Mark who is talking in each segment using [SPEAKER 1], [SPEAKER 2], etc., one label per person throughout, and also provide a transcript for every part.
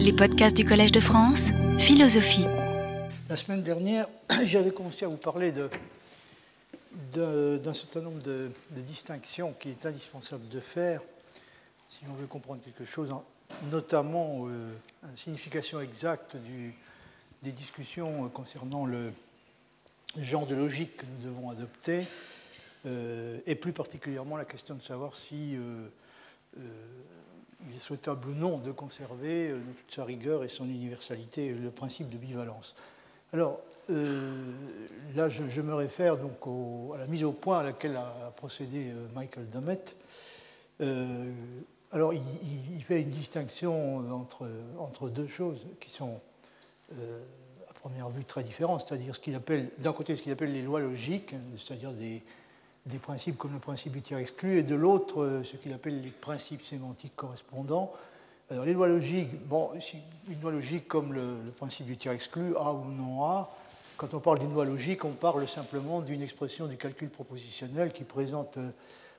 [SPEAKER 1] Les podcasts du Collège de France, philosophie.
[SPEAKER 2] La semaine dernière, j'avais commencé à vous parler de, d'un certain nombre de, distinctions qu'il est indispensable de faire si on veut comprendre quelque chose, notamment euh, la signification exacte des discussions concernant le genre de logique que nous devons adopter, euh, et plus particulièrement la question de savoir si euh, il est souhaitable ou non de conserver toute sa rigueur et son universalité le principe de bivalence. Alors, là, je, me réfère donc à la mise au point à laquelle a, procédé Michael Dummett. alors, il, fait une distinction entre, entre deux choses qui sont à première vue très différentes, c'est-à-dire ce qu'il appelle, d'un côté, ce qu'il appelle les lois logiques, c'est-à-dire des, des principes comme le principe du tiers exclu, et de l'autre, euh, ce qu'il appelle les principes sémantiques correspondants. Alors, les lois logiques, bon, une loi logique comme le, principe du tiers exclu, A ou non A, quand on parle d'une loi logique, on parle simplement d'une expression du calcul propositionnel qui présente euh,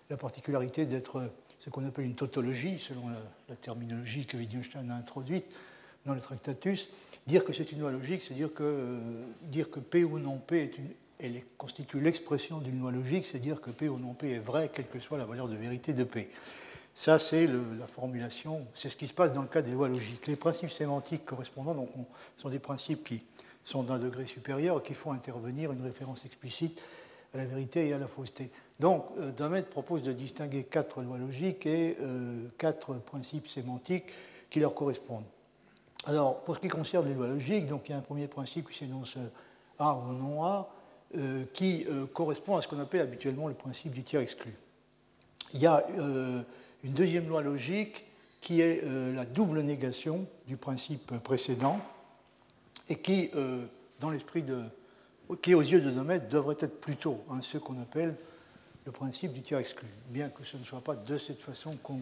[SPEAKER 2] la particularité d'être ce qu'on appelle une tautologie, selon la, terminologie que Wittgenstein a introduite dans le Tractatus. Dire que c'est une loi logique, c'est dire que, euh, dire que P ou non P est une, elle constitue l'expression d'une loi logique, c'est dire que P ou non P est vrai, quelle que soit la valeur de vérité de P. Ça, c'est la formulation, c'est ce qui se passe dans le cas des lois logiques. Les principes sémantiques correspondants sont des principes qui sont d'un degré supérieur et qui font intervenir une référence explicite à la vérité et à la fausseté. Donc, euh, Damet propose de distinguer quatre lois logiques et euh, quatre principes sémantiques qui leur correspondent. Alors, pour ce qui concerne les lois logiques, donc, il y a un premier principe qui s'énonce A ou non A, euh, qui euh, correspond à ce qu'on appelle habituellement le principe du tiers exclu. Il y a euh, une deuxième loi logique qui est la double négation du principe précédent et qui, dans l'esprit de, qui aux yeux de Domètre, devrait être plutôt hein, ce qu'on appelle le principe du tiers exclu, bien que ce ne soit pas de cette façon qu'on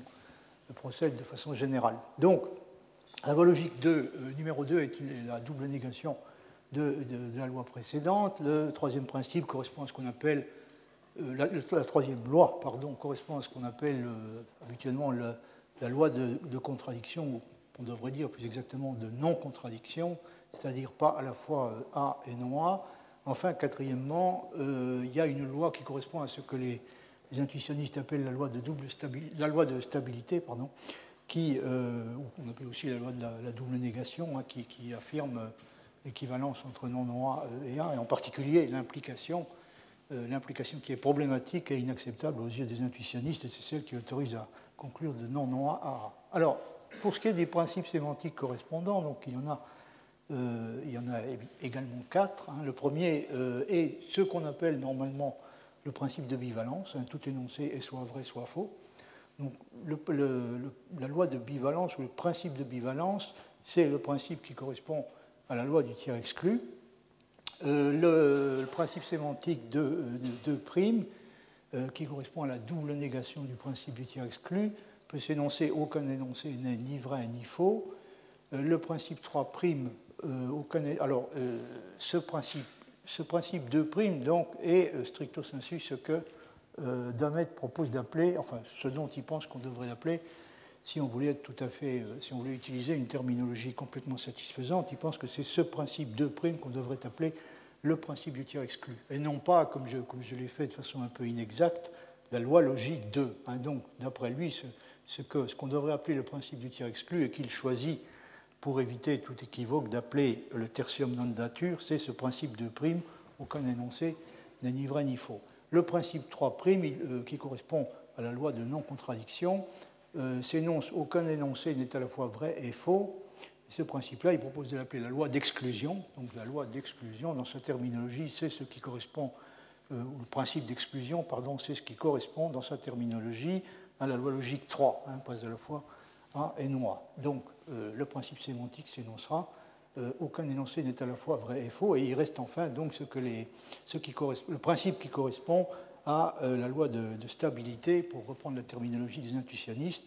[SPEAKER 2] procède de façon générale. Donc, la loi logique 2, numéro 2 est la double négation de, la loi précédente. Le troisième principe correspond à ce qu'on appelle, euh, la, troisième loi, pardon, correspond à ce qu'on appelle euh, habituellement la loi de, contradiction, ou on devrait dire plus exactement de non-contradiction, c'est-à-dire pas à la fois euh, A et non A. Enfin, quatrièmement, il y a une loi qui correspond à ce que les, intuitionnistes appellent la loi de, double la loi de stabilité, pardon, qui, on appelle aussi la loi de la, double négation, hein, qui, qui, affirme équivalence entre non A et A, et en particulier l'implication, euh, l'implication qui est problématique et inacceptable aux yeux des intuitionnistes, et c'est celle qui autorise à conclure de non-non A à A. Alors, pour ce qui est des principes sémantiques correspondants, donc il y en a, euh, il y en a également quatre. Hein. Le premier euh, est ce qu'on appelle normalement le principe de bivalence, hein, tout énoncé est soit vrai, soit faux. Donc, la loi de bivalence ou le principe de bivalence, c'est le principe qui correspond à la loi du tiers exclu. Euh, le, principe sémantique de, de, prime, euh, qui correspond à la double négation du principe du tiers exclu, peut s'énoncer aucun énoncé n'est ni vrai ni faux. Euh, le principe 3 prime, alors ce principe, ce principe 2 prime donc est stricto sensu ce que Damet propose d'appeler, enfin ce dont il pense qu'on devrait l'appeler si on voulait être tout à fait, euh, si on voulait utiliser une terminologie complètement satisfaisante, il pense que c'est ce principe de prime qu'on devrait appeler le principe du tiers exclu, et non pas, comme je, l'ai fait de façon un peu inexacte, la loi logique 2. Hein. donc, d'après lui, ce, qu'on devrait appeler le principe du tiers exclu et qu'il choisit pour éviter tout équivoque d'appeler le tertium non dature, c'est ce principe de prime, aucun énoncé n'est ni vrai ni faux. Le principe 3 prime, euh, qui correspond à la loi de non-contradiction, euh, aucun énoncé n'est à la fois vrai et faux. ce principe-là, il propose de l'appeler la loi d'exclusion. Donc la loi d'exclusion, dans sa terminologie, c'est ce qui correspond, euh, le principe d'exclusion, pardon, c'est ce qui correspond dans sa terminologie à la loi logique 3, hein, pas à la fois A et non A. Donc euh, le principe sémantique s'énoncera. aucun énoncé n'est à la fois vrai et faux, et il reste enfin donc ce que les, ce qui le principe qui correspond à euh, la loi de, stabilité, pour reprendre la terminologie des intuitionnistes,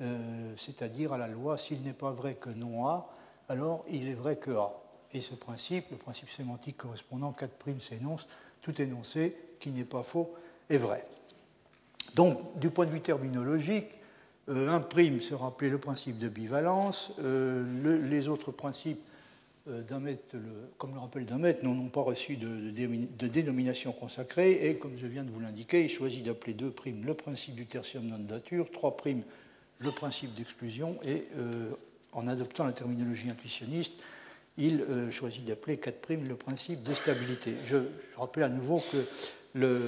[SPEAKER 2] euh, c'est-à-dire à la loi s'il n'est pas vrai que non A, alors il est vrai que A. Et ce principe, le principe sémantique correspondant 4' s'énonce, tout énoncé qui n'est pas faux est vrai. Donc, du point de vue terminologique, un prime sera appelé le principe de bivalence. les autres principes Damet, comme le rappelle Damet, n'ont pas reçu de, dénomination consacrée et, comme je viens de vous l'indiquer, il choisit d'appeler deux primes le principe du tertium non dature, trois primes le principe d'exclusion et, en adoptant la terminologie intuitionniste, il euh, choisit d'appeler 4' le principe de stabilité. Je, rappelle à nouveau que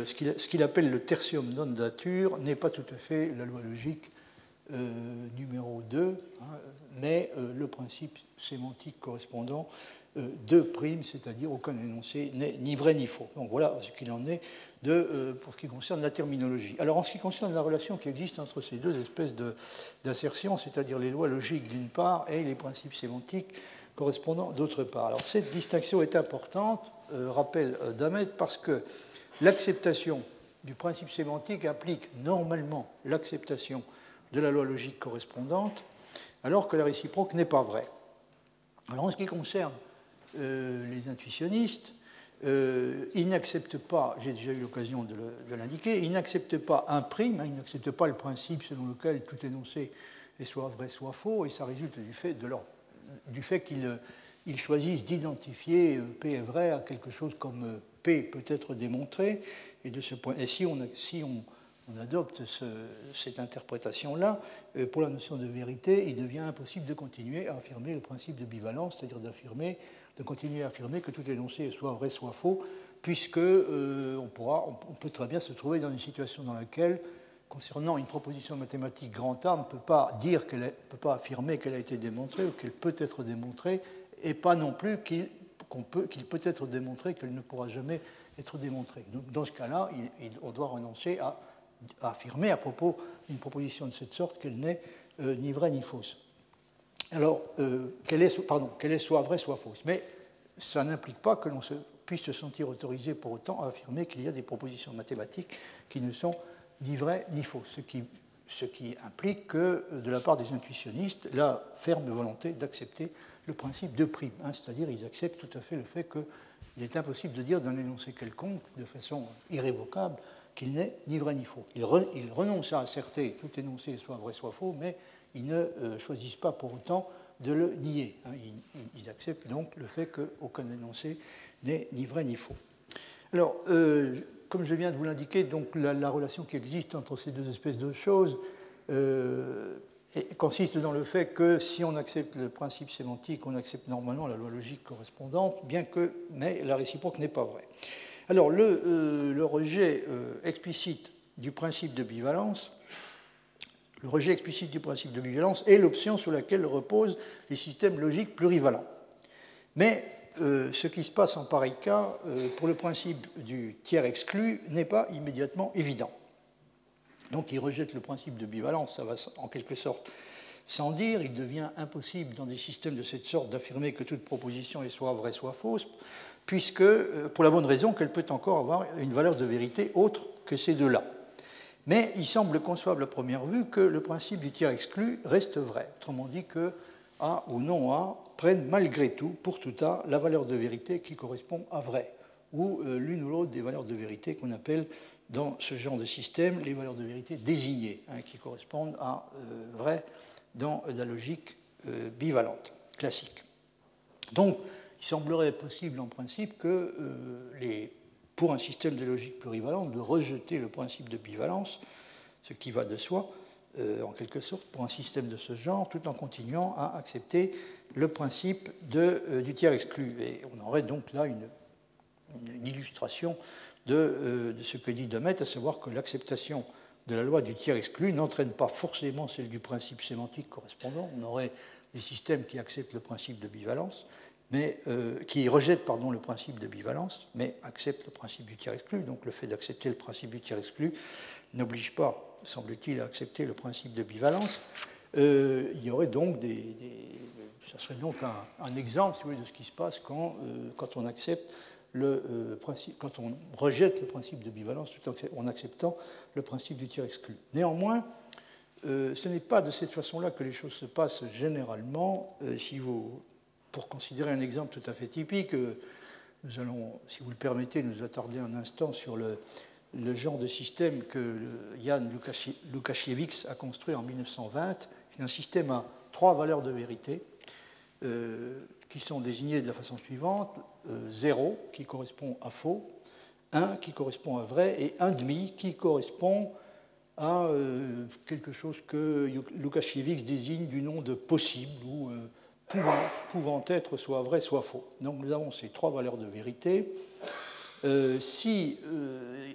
[SPEAKER 2] ce qu'il appelle le tertium non dature n'est pas tout à fait la loi logique euh, numéro 2, hein, mais euh, le principe sémantique correspondant de prime, c'est-à-dire aucun énoncé n'est ni vrai ni faux. Donc voilà ce qu'il en est de, pour ce qui concerne la terminologie. Alors en ce qui concerne la relation qui existe entre ces deux espèces d'assertions, c'est-à-dire les lois logiques d'une part et les principes sémantiques correspondant d'autre part. Alors cette distinction est importante, euh, rappelle euh, Damet, parce que l'acceptation du principe sémantique implique normalement l'acceptation de la loi logique correspondante, alors que la réciproque n'est pas vraie. Alors en ce qui concerne euh, les intuitionnistes, ils n'acceptent pas, j'ai déjà eu l'occasion de l'indiquer, ils n'acceptent pas un prime, hein, ils n'acceptent pas le principe selon lequel tout énoncé est soit vrai, soit faux, et ça résulte du fait fait qu'ils choisissent d'identifier euh, P est vrai à quelque chose comme euh, P peut être démontré. Et, de ce point, si on, si on, adopte cette interprétation-là, euh, pour la notion de vérité, il devient impossible de continuer à affirmer le principe de bivalence, c'est-à-dire d'affirmer, de continuer à affirmer que tout énoncé soit vrai, soit faux, puisque on, pourra, on peut très bien se trouver dans une situation dans laquelle concernant une proposition mathématique grand A, ne peut pas dire qu'elle peut pas affirmer qu'elle a été démontrée ou qu'elle peut être démontrée, et pas non plus qu'il peut, peut, être démontré qu'elle ne pourra jamais être démontrée. Donc, dans ce cas-là, on doit renoncer à, affirmer à propos d'une proposition de cette sorte qu'elle n'est euh, ni vraie ni fausse. Alors, euh, qu'elle est, pardon, qu'elle est soit vraie, soit fausse. Mais ça n'implique pas que l'on puisse se sentir autorisé pour autant à affirmer qu'il y a des propositions mathématiques qui ne sont ni vrai ni faux, ce qui, implique que, de la part des intuitionnistes, la ferme volonté d'accepter le principe de prime, hein, c'est-à-dire ils acceptent tout à fait le fait qu'il est impossible de dire d'un énoncé quelconque, de façon irrévocable, qu'il n'est ni vrai ni faux. Ils, renoncent à asserter tout énoncé soit vrai soit faux, mais ils ne euh, choisissent pas pour autant de le nier. Hein. Ils, acceptent donc le fait qu'aucun énoncé n'est ni vrai ni faux. Alors, euh, comme je viens de vous l'indiquer, la, relation qui existe entre ces deux espèces de choses euh, consiste dans le fait que si on accepte le principe sémantique, on accepte normalement la loi logique correspondante, bien que, mais la réciproque n'est pas vraie. Alors le, euh, rejet euh, explicite du principe de bivalence, le rejet explicite du principe de bivalence est l'option sur laquelle reposent les systèmes logiques plurivalents. Mais euh, ce qui se passe en pareil cas pour le principe du tiers exclu n'est pas immédiatement évident. Donc il rejette le principe de bivalence, ça va en quelque sorte sans dire, il devient impossible dans des systèmes de cette sorte d'affirmer que toute proposition est soit vraie, soit fausse, puisque, euh, pour la bonne raison qu'elle peut encore avoir une valeur de vérité autre que ces deux-là. Mais il semble concevable à première vue que le principe du tiers exclu reste vrai, autrement dit que A ou non A prennent malgré tout, pour tout A, la valeur de vérité qui correspond à vrai, ou euh, l'une ou l'autre des valeurs de vérité qu'on appelle dans ce genre de système les valeurs de vérité désignées, hein, qui correspondent à euh, vrai dans la logique bivalente, classique. Donc, il semblerait possible en principe que les, pour un système de logique plurivalente, de rejeter le principe de bivalence, ce qui va de soi, en quelque sorte, pour un système de ce genre, tout en continuant à accepter le principe euh, du tiers exclu. Et on aurait donc là une, illustration euh, de, ce que dit Demet, à savoir que l'acceptation de la loi du tiers exclu n'entraîne pas forcément celle du principe sémantique correspondant. On aurait des systèmes qui acceptent le principe de bivalence, mais euh, qui rejettent pardon, le principe de bivalence, mais acceptent le principe du tiers exclu. Donc le fait d'accepter le principe du tiers exclu n'oblige pas, semble-t-il, à accepter le principe de bivalence. il y aurait donc des, ça serait donc un, exemple de ce qui se passe quand, euh, quand on accepte le euh, principe, quand on rejette le principe de bivalence tout en acceptant le principe du tiers exclu. Néanmoins, euh, ce n'est pas de cette façon-là que les choses se passent généralement. si vous, pour considérer un exemple tout à fait typique, nous allons, si vous le permettez, nous attarder un instant sur le, genre de système que Jan Lukasiewicz a construit en 1920. C'est un système à trois valeurs de vérité euh, qui sont désignées de la façon suivante. 0 euh, qui correspond à faux, 1 qui correspond à vrai. Et 1 demi qui correspond à euh, quelque chose que Lukasiewicz désigne du nom de possible ou pouvant, être soit vrai soit faux. Donc nous avons ces trois valeurs de vérité. si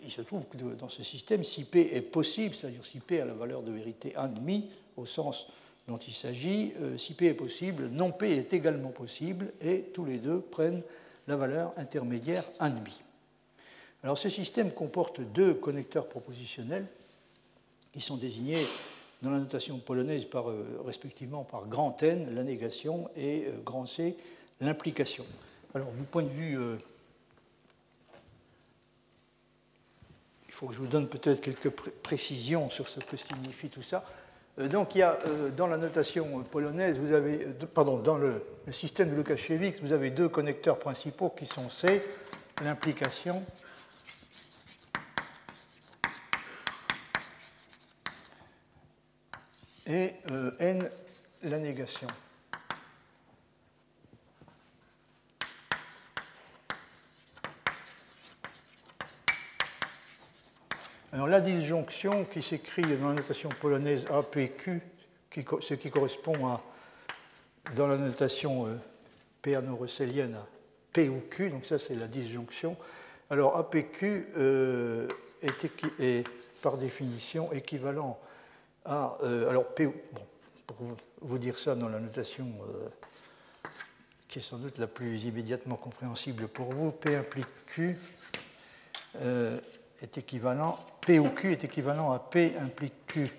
[SPEAKER 2] il se trouve que dans ce système, si P est possible, c'est-à-dire si P a la valeur de vérité 1,5 au sens dont il s'agit, euh, si P est possible, non P est également possible, et tous les deux prennent la valeur intermédiaire 1,5. Alors ce système comporte deux connecteurs propositionnels qui sont désignés dans la notation polonaise euh, respectivement par grand N, la négation, et euh, grand C, l'implication. Alors du point de vue... il faut que je vous donne peut-être quelques précisions sur ce que signifie tout ça. Euh, donc il y a euh, dans la notation polonaise, vous avez, euh, pardon, dans le, système de Lukasiewicz, vous avez deux connecteurs principaux qui sont C, l'implication, et N, la négation. Alors la disjonction qui s'écrit dans la notation polonaise APQ, ce qui correspond à, dans la notation euh, péano-russellienne à P ou Q, donc ça c'est la disjonction. Alors APQ euh, est, par définition équivalent à. Euh, alors P, bon, pour vous dire ça dans la notation qui est sans doute la plus immédiatement compréhensible pour vous, P implique Q est équivalent, P ou Q est équivalent à P implique Q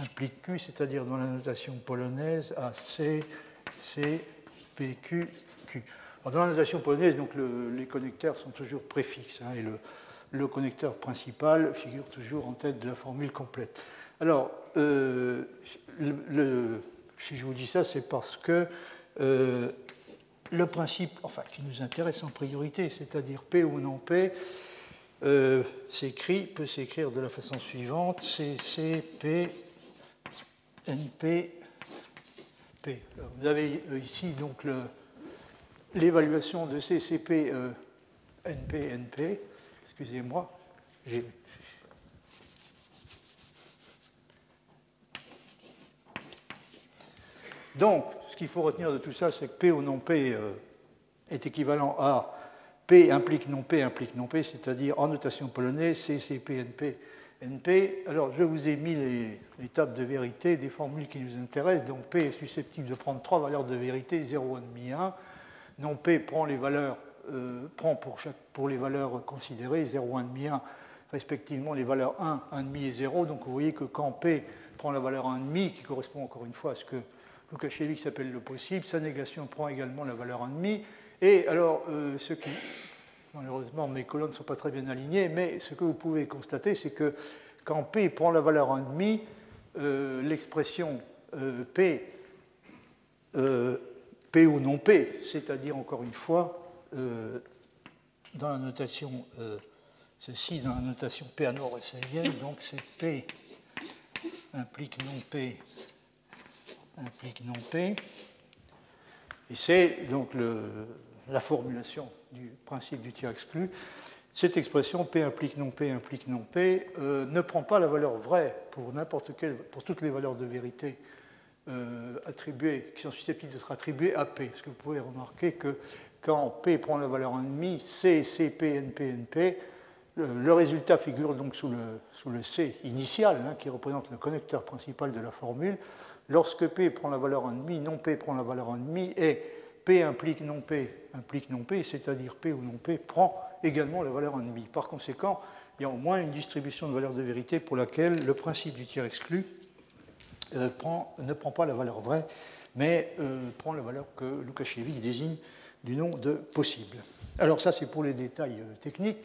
[SPEAKER 2] implique Q, c'est-à-dire dans la notation polonaise à C, C, P, Q, Q. dans la notation polonaise, donc les connecteurs sont toujours préfixes hein, et le, connecteur principal figure toujours en tête de la formule complète. Alors, euh, si je vous dis ça, c'est parce que euh, le principe, enfin, qui nous intéresse en priorité, c'est-à-dire P ou non P, euh, s'écrit, peut s'écrire de la façon suivante CCP NP P. Vous avez ici donc l'évaluation de CCP euh, NP NP. Excusez-moi, Donc, ce qu'il faut retenir de tout ça, c'est que P ou non P est équivalent à P implique non P implique non P, c'est-à-dire en notation polonaise, C, C, P, NP, NP. Alors je vous ai mis les, tables de vérité des formules qui nous intéressent. Donc P est susceptible de prendre trois valeurs de vérité, 0, 1,5, 1. Non P prend les valeurs, euh, prend pour, chaque, pour les valeurs considérées, 0, 1,5, 1, respectivement les valeurs 1, 1,5 et 0. Donc vous voyez que quand P prend la valeur 1,5, qui correspond encore une fois à ce que Lukasiewicz appelle le possible, sa négation prend également la valeur 1,5. Et alors, euh, ce qui, malheureusement, mes colonnes ne sont pas très bien alignées, mais ce que vous pouvez constater, c'est que quand P prend la valeur 1,5, euh, l'expression euh, P, P ou non P, c'est-à-dire encore une fois, dans la notation, ceci dans la notation P à nord donc c'est P implique non P implique non P. Et c'est donc la formulation du principe du tir exclu, cette expression P implique non P implique non P euh, ne prend pas la valeur vraie pour n'importe quelle, pour toutes les valeurs de vérité euh, attribuées, qui sont susceptibles d'être attribuées à P. Parce que vous pouvez remarquer que quand P prend la valeur 1,5, C, C, P, NP, NP, le, résultat figure donc sous le, sous le C initial, hein, qui représente le connecteur principal de la formule. Lorsque P prend la valeur 1,5, non P prend la valeur 1,5 et P implique non P implique non P, c'est-à-dire P ou non P prend également la valeur 1,5. Par conséquent, il y a au moins une distribution de valeurs de vérité pour laquelle le principe du tiers exclu euh, ne prend pas la valeur vraie, mais euh, prend la valeur que Lukasiewicz désigne du nom de possible. Alors ça, c'est pour les détails euh, techniques.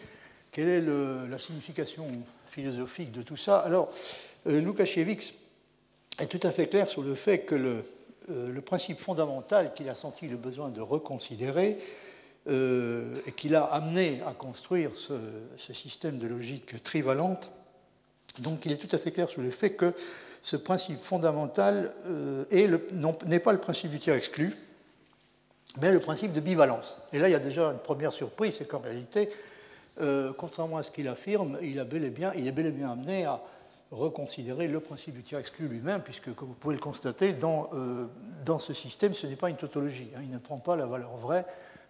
[SPEAKER 2] Quelle est la signification philosophique de tout ça? Alors, Lukasiewicz est tout à fait clair sur le fait que le, euh, principe fondamental qu'il a senti le besoin de reconsidérer et qui l'a amené à construire ce, système de logique trivalente. Donc il est tout à fait clair sur le fait que ce principe fondamental n'est pas le principe du tiers exclu, mais le principe de bivalence. Et là, il y a déjà une première surprise, c'est qu'en réalité, euh, contrairement à ce qu'il affirme, a il est bel et bien amené à reconsidérer le principe du tiers exclu lui-même, puisque, comme vous pouvez le constater, dans, euh, ce système, ce n'est pas une tautologie. Hein. il ne prend pas la valeur vraie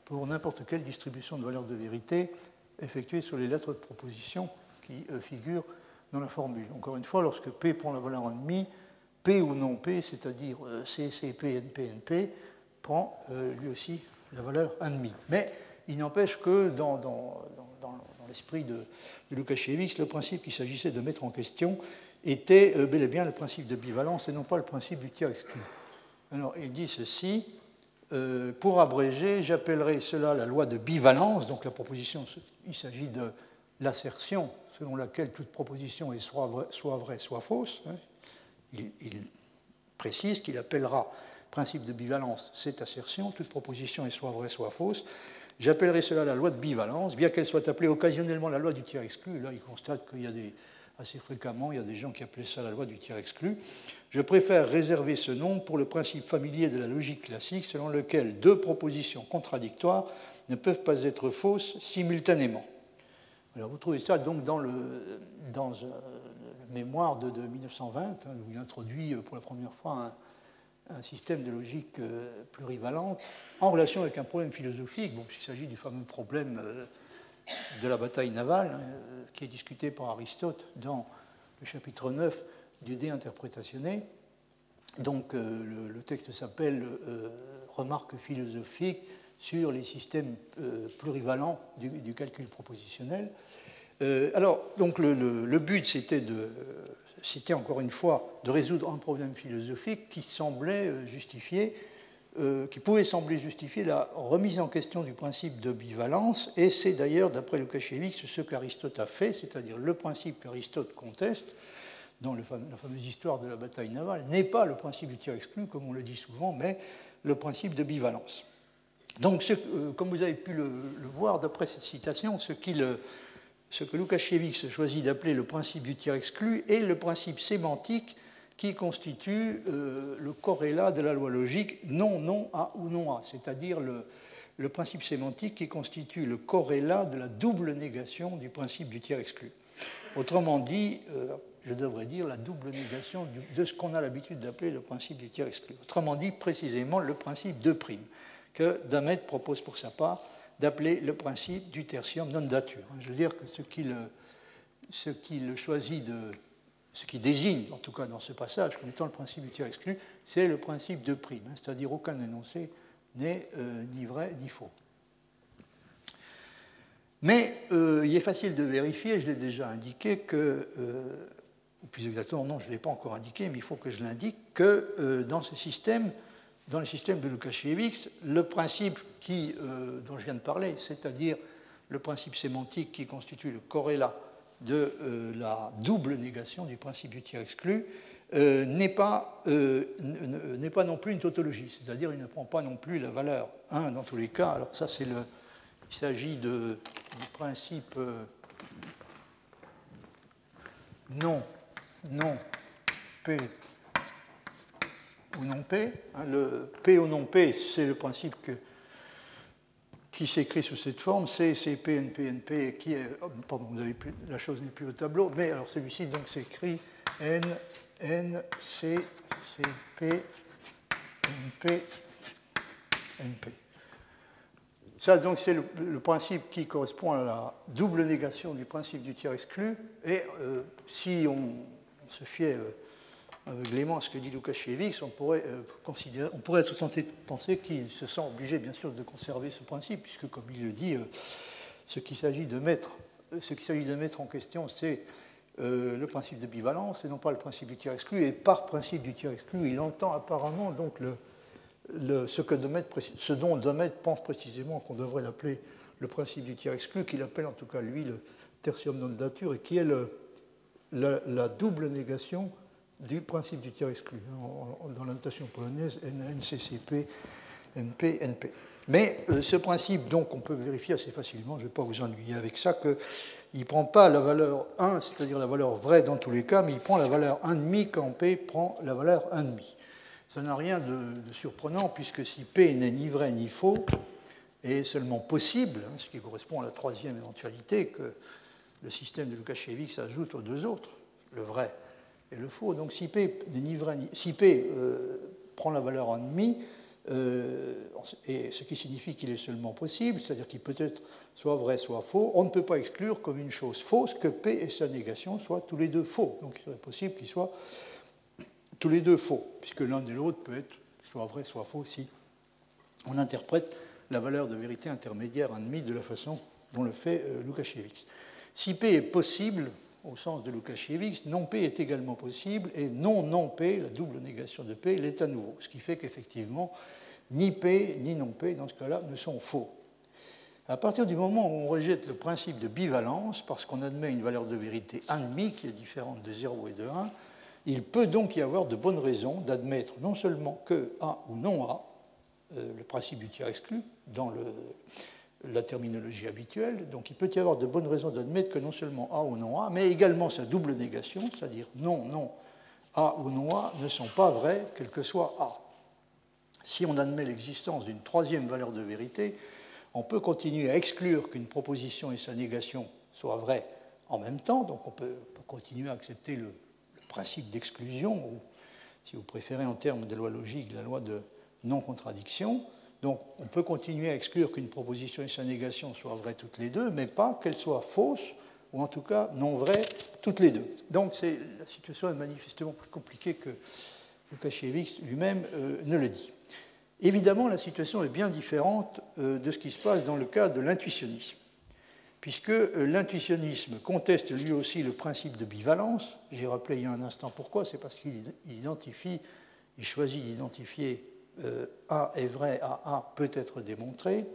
[SPEAKER 2] pour n'importe quelle distribution de valeurs de vérité effectuée sur les lettres de proposition qui euh, figurent dans la formule. Encore une fois, lorsque P prend la valeur en demi, P ou non P, c'est-à-dire C, C, P, N, P, N, P, prend lui aussi la valeur 1,5. Mais il n'empêche que dans, l'esprit de, de Lukasiewicz, le principe qu'il s'agissait de mettre en question était euh, bel et bien le principe de bivalence et non pas le principe du tiers exclu. Alors il dit ceci, euh, pour abréger, j'appellerai cela la loi de bivalence, donc la proposition, il s'agit de l'assertion selon laquelle toute proposition est soit vraie, soit, fausse. Hein. Il précise qu'il appellera principe de bivalence cette assertion, toute proposition est soit vraie, soit fausse. J'appellerai cela la loi de bivalence, bien qu'elle soit appelée occasionnellement la loi du tiers exclu. Là, il constate qu'il y a des, assez fréquemment, il y a des gens qui appelaient ça la loi du tiers exclu. Je préfère réserver ce nom pour le principe familier de la logique classique, selon lequel deux propositions contradictoires ne peuvent pas être fausses simultanément. Alors vous trouvez ça donc dans le, euh, mémoire de, 1920, hein, où il introduit euh, pour la première fois un, un système de logique euh, plurivalente en relation avec un problème philosophique, bon, s'agit du fameux problème euh, de la bataille navale, hein, euh, qui est discuté par Aristote dans le chapitre 9 du Dé interprétationné. Donc le, texte s'appelle Remarques philosophiques sur les systèmes plurivalents du, calcul propositionnel. alors, donc le but, c'était de c'était encore une fois de résoudre un problème philosophique qui semblait euh, justifier, euh, qui pouvait sembler justifier la remise en question du principe de bivalence, et c'est d'ailleurs, d'après Lukasiewicz, ce qu'Aristote a fait, c'est-à-dire le principe qu'Aristote conteste dans la fameuse histoire de la bataille navale, n'est pas le principe du tir exclu, comme on le dit souvent, mais le principe de bivalence. Donc, euh, comme vous avez pu le, le voir d'après cette citation, ce qu'il ce que Lukasiewicz choisit d'appeler le principe du tiers exclu est le principe sémantique qui constitue euh, le corrélat de la loi logique non, non, a ou non a, c'est-à-dire le, principe sémantique qui constitue le corrélat de la double négation du principe du tiers exclu. Autrement dit, euh, je devrais dire la double négation de ce qu'on a l'habitude d'appeler le principe du tiers exclu. Autrement dit, précisément le principe de prime, que Damet propose pour sa part d'appeler le principe du tertium non datur. Je veux dire que ce qu'il choisit ce qui désigne, en tout cas dans ce passage, comme étant le principe du tiers exclu, c'est le principe de prime, hein, c'est-à-dire aucun énoncé n'est euh, ni vrai ni faux. Mais euh, il est facile de vérifier, je l'ai déjà indiqué, que, euh, ou plus exactement, non, je ne l'ai pas encore indiqué, mais il faut que je l'indique, que dans ce système, dans le système de Lukasiewicz, le principe euh, dont je viens de parler, c'est-à-dire le principe sémantique qui constitue le corrélat de euh, la double négation du principe du tiers exclu, euh, n'est pas, pas, non plus une tautologie, c'est-à-dire il ne prend pas non plus la valeur 1 dans tous les cas. Alors ça, c'est le, il s'agit du principe non, non, P ou non P. Hein, le P ou non P, c'est le principe qui s'écrit sous cette forme, C, C, P, N, P, N, P, qui est, oh, pardon, vous avez la chose n'est plus au tableau, mais alors celui-ci donc s'écrit N, N, C, C, P, N, P, N, P. Ça, donc, c'est le, principe qui correspond à la double négation du principe du tiers exclu. Et euh, si on, se fiait euh, aveuglément à ce que dit Lukasiewicz, on pourrait, euh, être tenté de penser qu'il se sent obligé, bien sûr, de conserver ce principe, puisque, comme il le dit, euh, ce qu'il s'agit de mettre, ce qu'il s'agit de mettre en question, c'est euh, le principe de bivalence et non pas le principe du tiers exclu. Et par principe du tiers exclu, il entend apparemment donc ce, que dont Domet pense précisément qu'on devrait l'appeler le principe du tiers exclu, qu'il appelle en tout cas lui le tertium non datur, et qui est la double négation du principe du tiers exclu, hein, dans la notation polonaise NCCP, NP, NP. Mais euh, ce principe, donc, on peut vérifier assez facilement, je ne vais pas vous ennuyer avec ça, qu'il ne prend pas la valeur 1, c'est-à-dire la valeur vraie dans tous les cas, mais il prend la valeur 1,5 quand P prend la valeur 1,5. Ça n'a rien de, surprenant, puisque si P n'est ni vrai ni faux, est seulement possible, hein, ce qui correspond à la troisième éventualité que le système de Lukasiewicz ajoute aux deux autres, le vrai le faux. Donc si P, si P euh, prend la valeur 1,5, euh, et ce qui signifie qu'il est seulement possible, c'est-à-dire qu'il peut être soit vrai, soit faux, on ne peut pas exclure comme une chose fausse que P et sa négation soient tous les deux faux. Donc il serait possible qu'ils soient tous les deux faux, puisque l'un et l'autre peut être soit vrai, soit faux si on interprète la valeur de vérité intermédiaire demi de la façon dont le fait euh, Lukasiewicz. Si P est possible, au sens de Lukasiewicz, non P est également possible, et non non P, la double négation de P, l'est à nouveau. Ce qui fait qu'effectivement, ni P ni non P, dans ce cas-là, ne sont faux. À partir du moment où on rejette le principe de bivalence, parce qu'on admet une valeur de vérité 1,5 qui est différente de 0 et de 1, il peut donc y avoir de bonnes raisons d'admettre non seulement que A ou non A, euh, le principe du tiers exclu, dans le, la terminologie habituelle. Donc il peut y avoir de bonnes raisons d'admettre que non seulement A ou non A, mais également sa double négation, c'est-à-dire non, non, A ou non A ne sont pas vrais, quel que soit A. Si on admet l'existence d'une troisième valeur de vérité, on peut continuer à exclure qu'une proposition et sa négation soient vraies en même temps, donc on peut, continuer à accepter le, le principe d'exclusion, ou si vous préférez en termes de loi logique, la loi de non-contradiction. Donc on peut continuer à exclure qu'une proposition et sa négation soient vraies toutes les deux, mais pas qu'elles soient fausses, ou en tout cas non vraies toutes les deux. Donc la situation est manifestement plus compliquée que Lukasiewicz lui-même euh, ne le dit. Évidemment, la situation est bien différente euh, de ce qui se passe dans le cas de l'intuitionnisme, puisque euh, l'intuitionnisme conteste lui aussi le principe de bivalence. J'ai rappelé il y a un instant pourquoi, c'est parce qu'il identifie, il choisit d'identifier A est vrai, A, peut être démontré,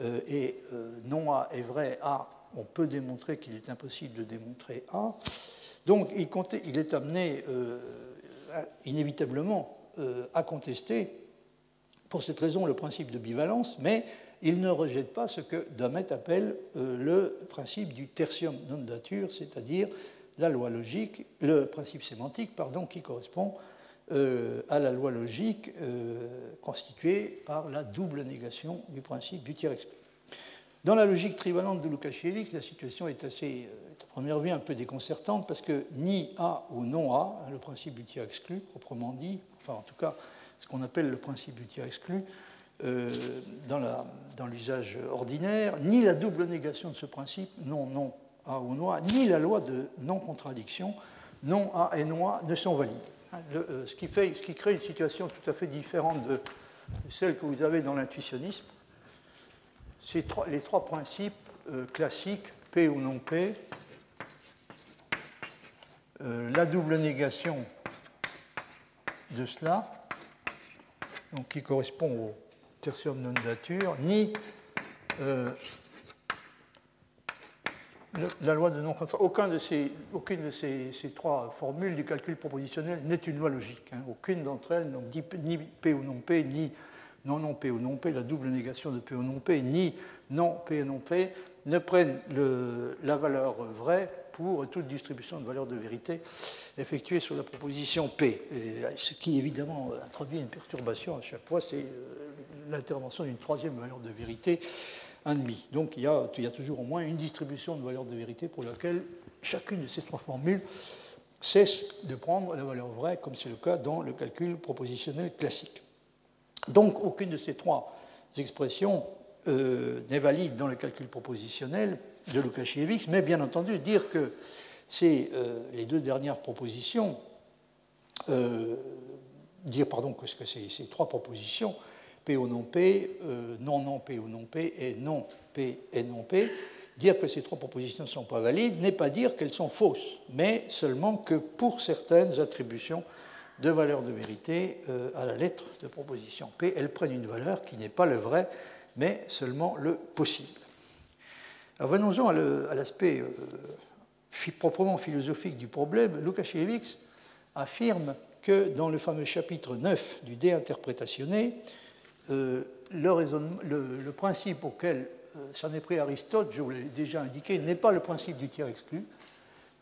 [SPEAKER 2] euh, et euh, non A est vrai, A, on peut démontrer qu'il est impossible de démontrer A. Donc il, est amené inévitablement à contester, pour cette raison, le principe de bivalence, mais il ne rejette pas ce que Damet appelle le principe du tertium non dature, c'est-à-dire la loi logique, le principe sémantique, pardon, qui correspond euh, à la loi logique euh, constituée par la double négation du principe du tiers exclu. Dans la logique trivalente de Lukasiewicz, la situation est assez, euh, à première vue, un peu déconcertante parce que ni A ou non A, hein, le principe du tiers exclu, proprement dit, enfin en tout cas ce qu'on appelle le principe du tiers exclu, dans l'usage ordinaire, ni la double négation de ce principe, non, non, A ou non A, ni la loi de non-contradiction, non A et non A ne sont valides. Euh, ce, qui crée une situation tout à fait différente de celle que vous avez dans l'intuitionnisme. C'est les trois principes euh, classiques, P ou non P, euh, la double négation de cela, qui correspond au tertium non dature, ni la loi de non aucun aucune de ces, trois formules du calcul propositionnel n'est une loi logique. Hein. Aucune d'entre elles, donc, ni P ou non P, ni non non P ou non P, la double négation de P ou non P, ni non P ou non P, ne prennent la valeur vraie pour toute distribution de valeurs de vérité effectuée sur la proposition P. ce qui évidemment introduit une perturbation à chaque fois, c'est euh, l'intervention d'une troisième valeur de vérité donc il y, a, toujours au moins une distribution de valeurs de vérité pour laquelle chacune de ces trois formules cesse de prendre la valeur vraie, comme c'est le cas dans le calcul propositionnel classique. Donc aucune de ces trois expressions euh, n'est valide dans le calcul propositionnel de Lukasiewicz, mais bien entendu, dire que c'est euh, les deux dernières propositions, euh, dire pardon que, que ces trois propositions P ou non P, euh, non non P ou non P et non P et non P, dire que ces trois propositions ne sont pas valides n'est pas dire qu'elles sont fausses, mais seulement que pour certaines attributions de valeur de vérité euh, à la lettre de proposition P, elles prennent une valeur qui n'est pas le vrai, mais seulement le possible. venons-en à l'aspect euh, proprement philosophique du problème. Lukasiewicz affirme que dans le fameux chapitre 9 du Dé euh, le, principe auquel euh, s'en est pris Aristote, je vous l'ai déjà indiqué, n'est pas le principe du tiers exclu,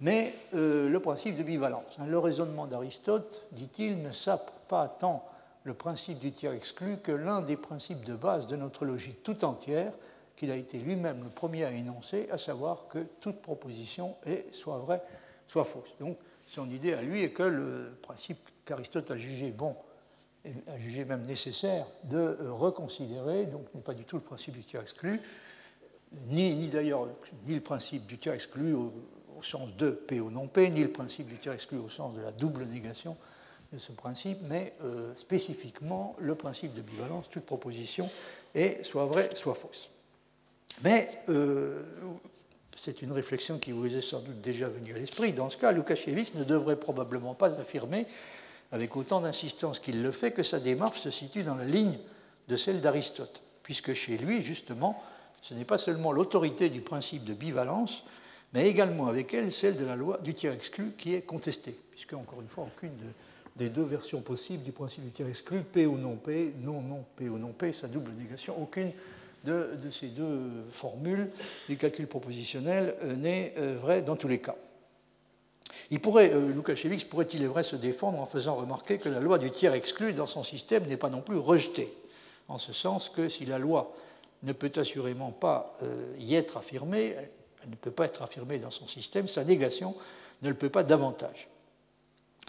[SPEAKER 2] mais euh, le principe de bivalence. Hein, le raisonnement d'Aristote, dit-il, ne sape pas tant le principe du tiers exclu que l'un des principes de base de notre logique tout entière, qu'il a été lui-même le premier à énoncer, à savoir que toute proposition est soit vraie, soit fausse. Donc son idée à lui est que le principe qu'Aristote a jugé bon, jugé même nécessaire de euh, reconsidérer, donc n'est pas du tout le principe du tiers exclu, ni, d'ailleurs ni le principe du tiers exclu au, sens de P ou non P, ni le principe du tiers exclu au sens de la double négation de ce principe, mais euh, spécifiquement le principe de bivalence, toute proposition est soit vraie, soit fausse. Mais euh, c'est une réflexion qui vous est sans doute déjà venue à l'esprit. Dans ce cas, Lukasiewicz ne devrait probablement pas affirmer avec autant d'insistance qu'il le fait que sa démarche se situe dans la ligne de celle d'Aristote, puisque chez lui, justement, ce n'est pas seulement l'autorité du principe de bivalence, mais également avec elle celle de la loi du tiers exclu qui est contestée, puisque, encore une fois, aucune des deux versions possibles du principe du tiers exclu, P ou non P, non, non, P ou non P, sa double négation, aucune de, ces deux formules du calcul propositionnel euh, n'est euh, vraie dans tous les cas. Il pourrait, euh, pourrait-il est vrai se défendre en faisant remarquer que la loi du tiers exclu dans son système n'est pas non plus rejetée, en ce sens que si la loi ne peut assurément pas y être affirmée, elle ne peut pas être affirmée dans son système, sa négation ne le peut pas davantage.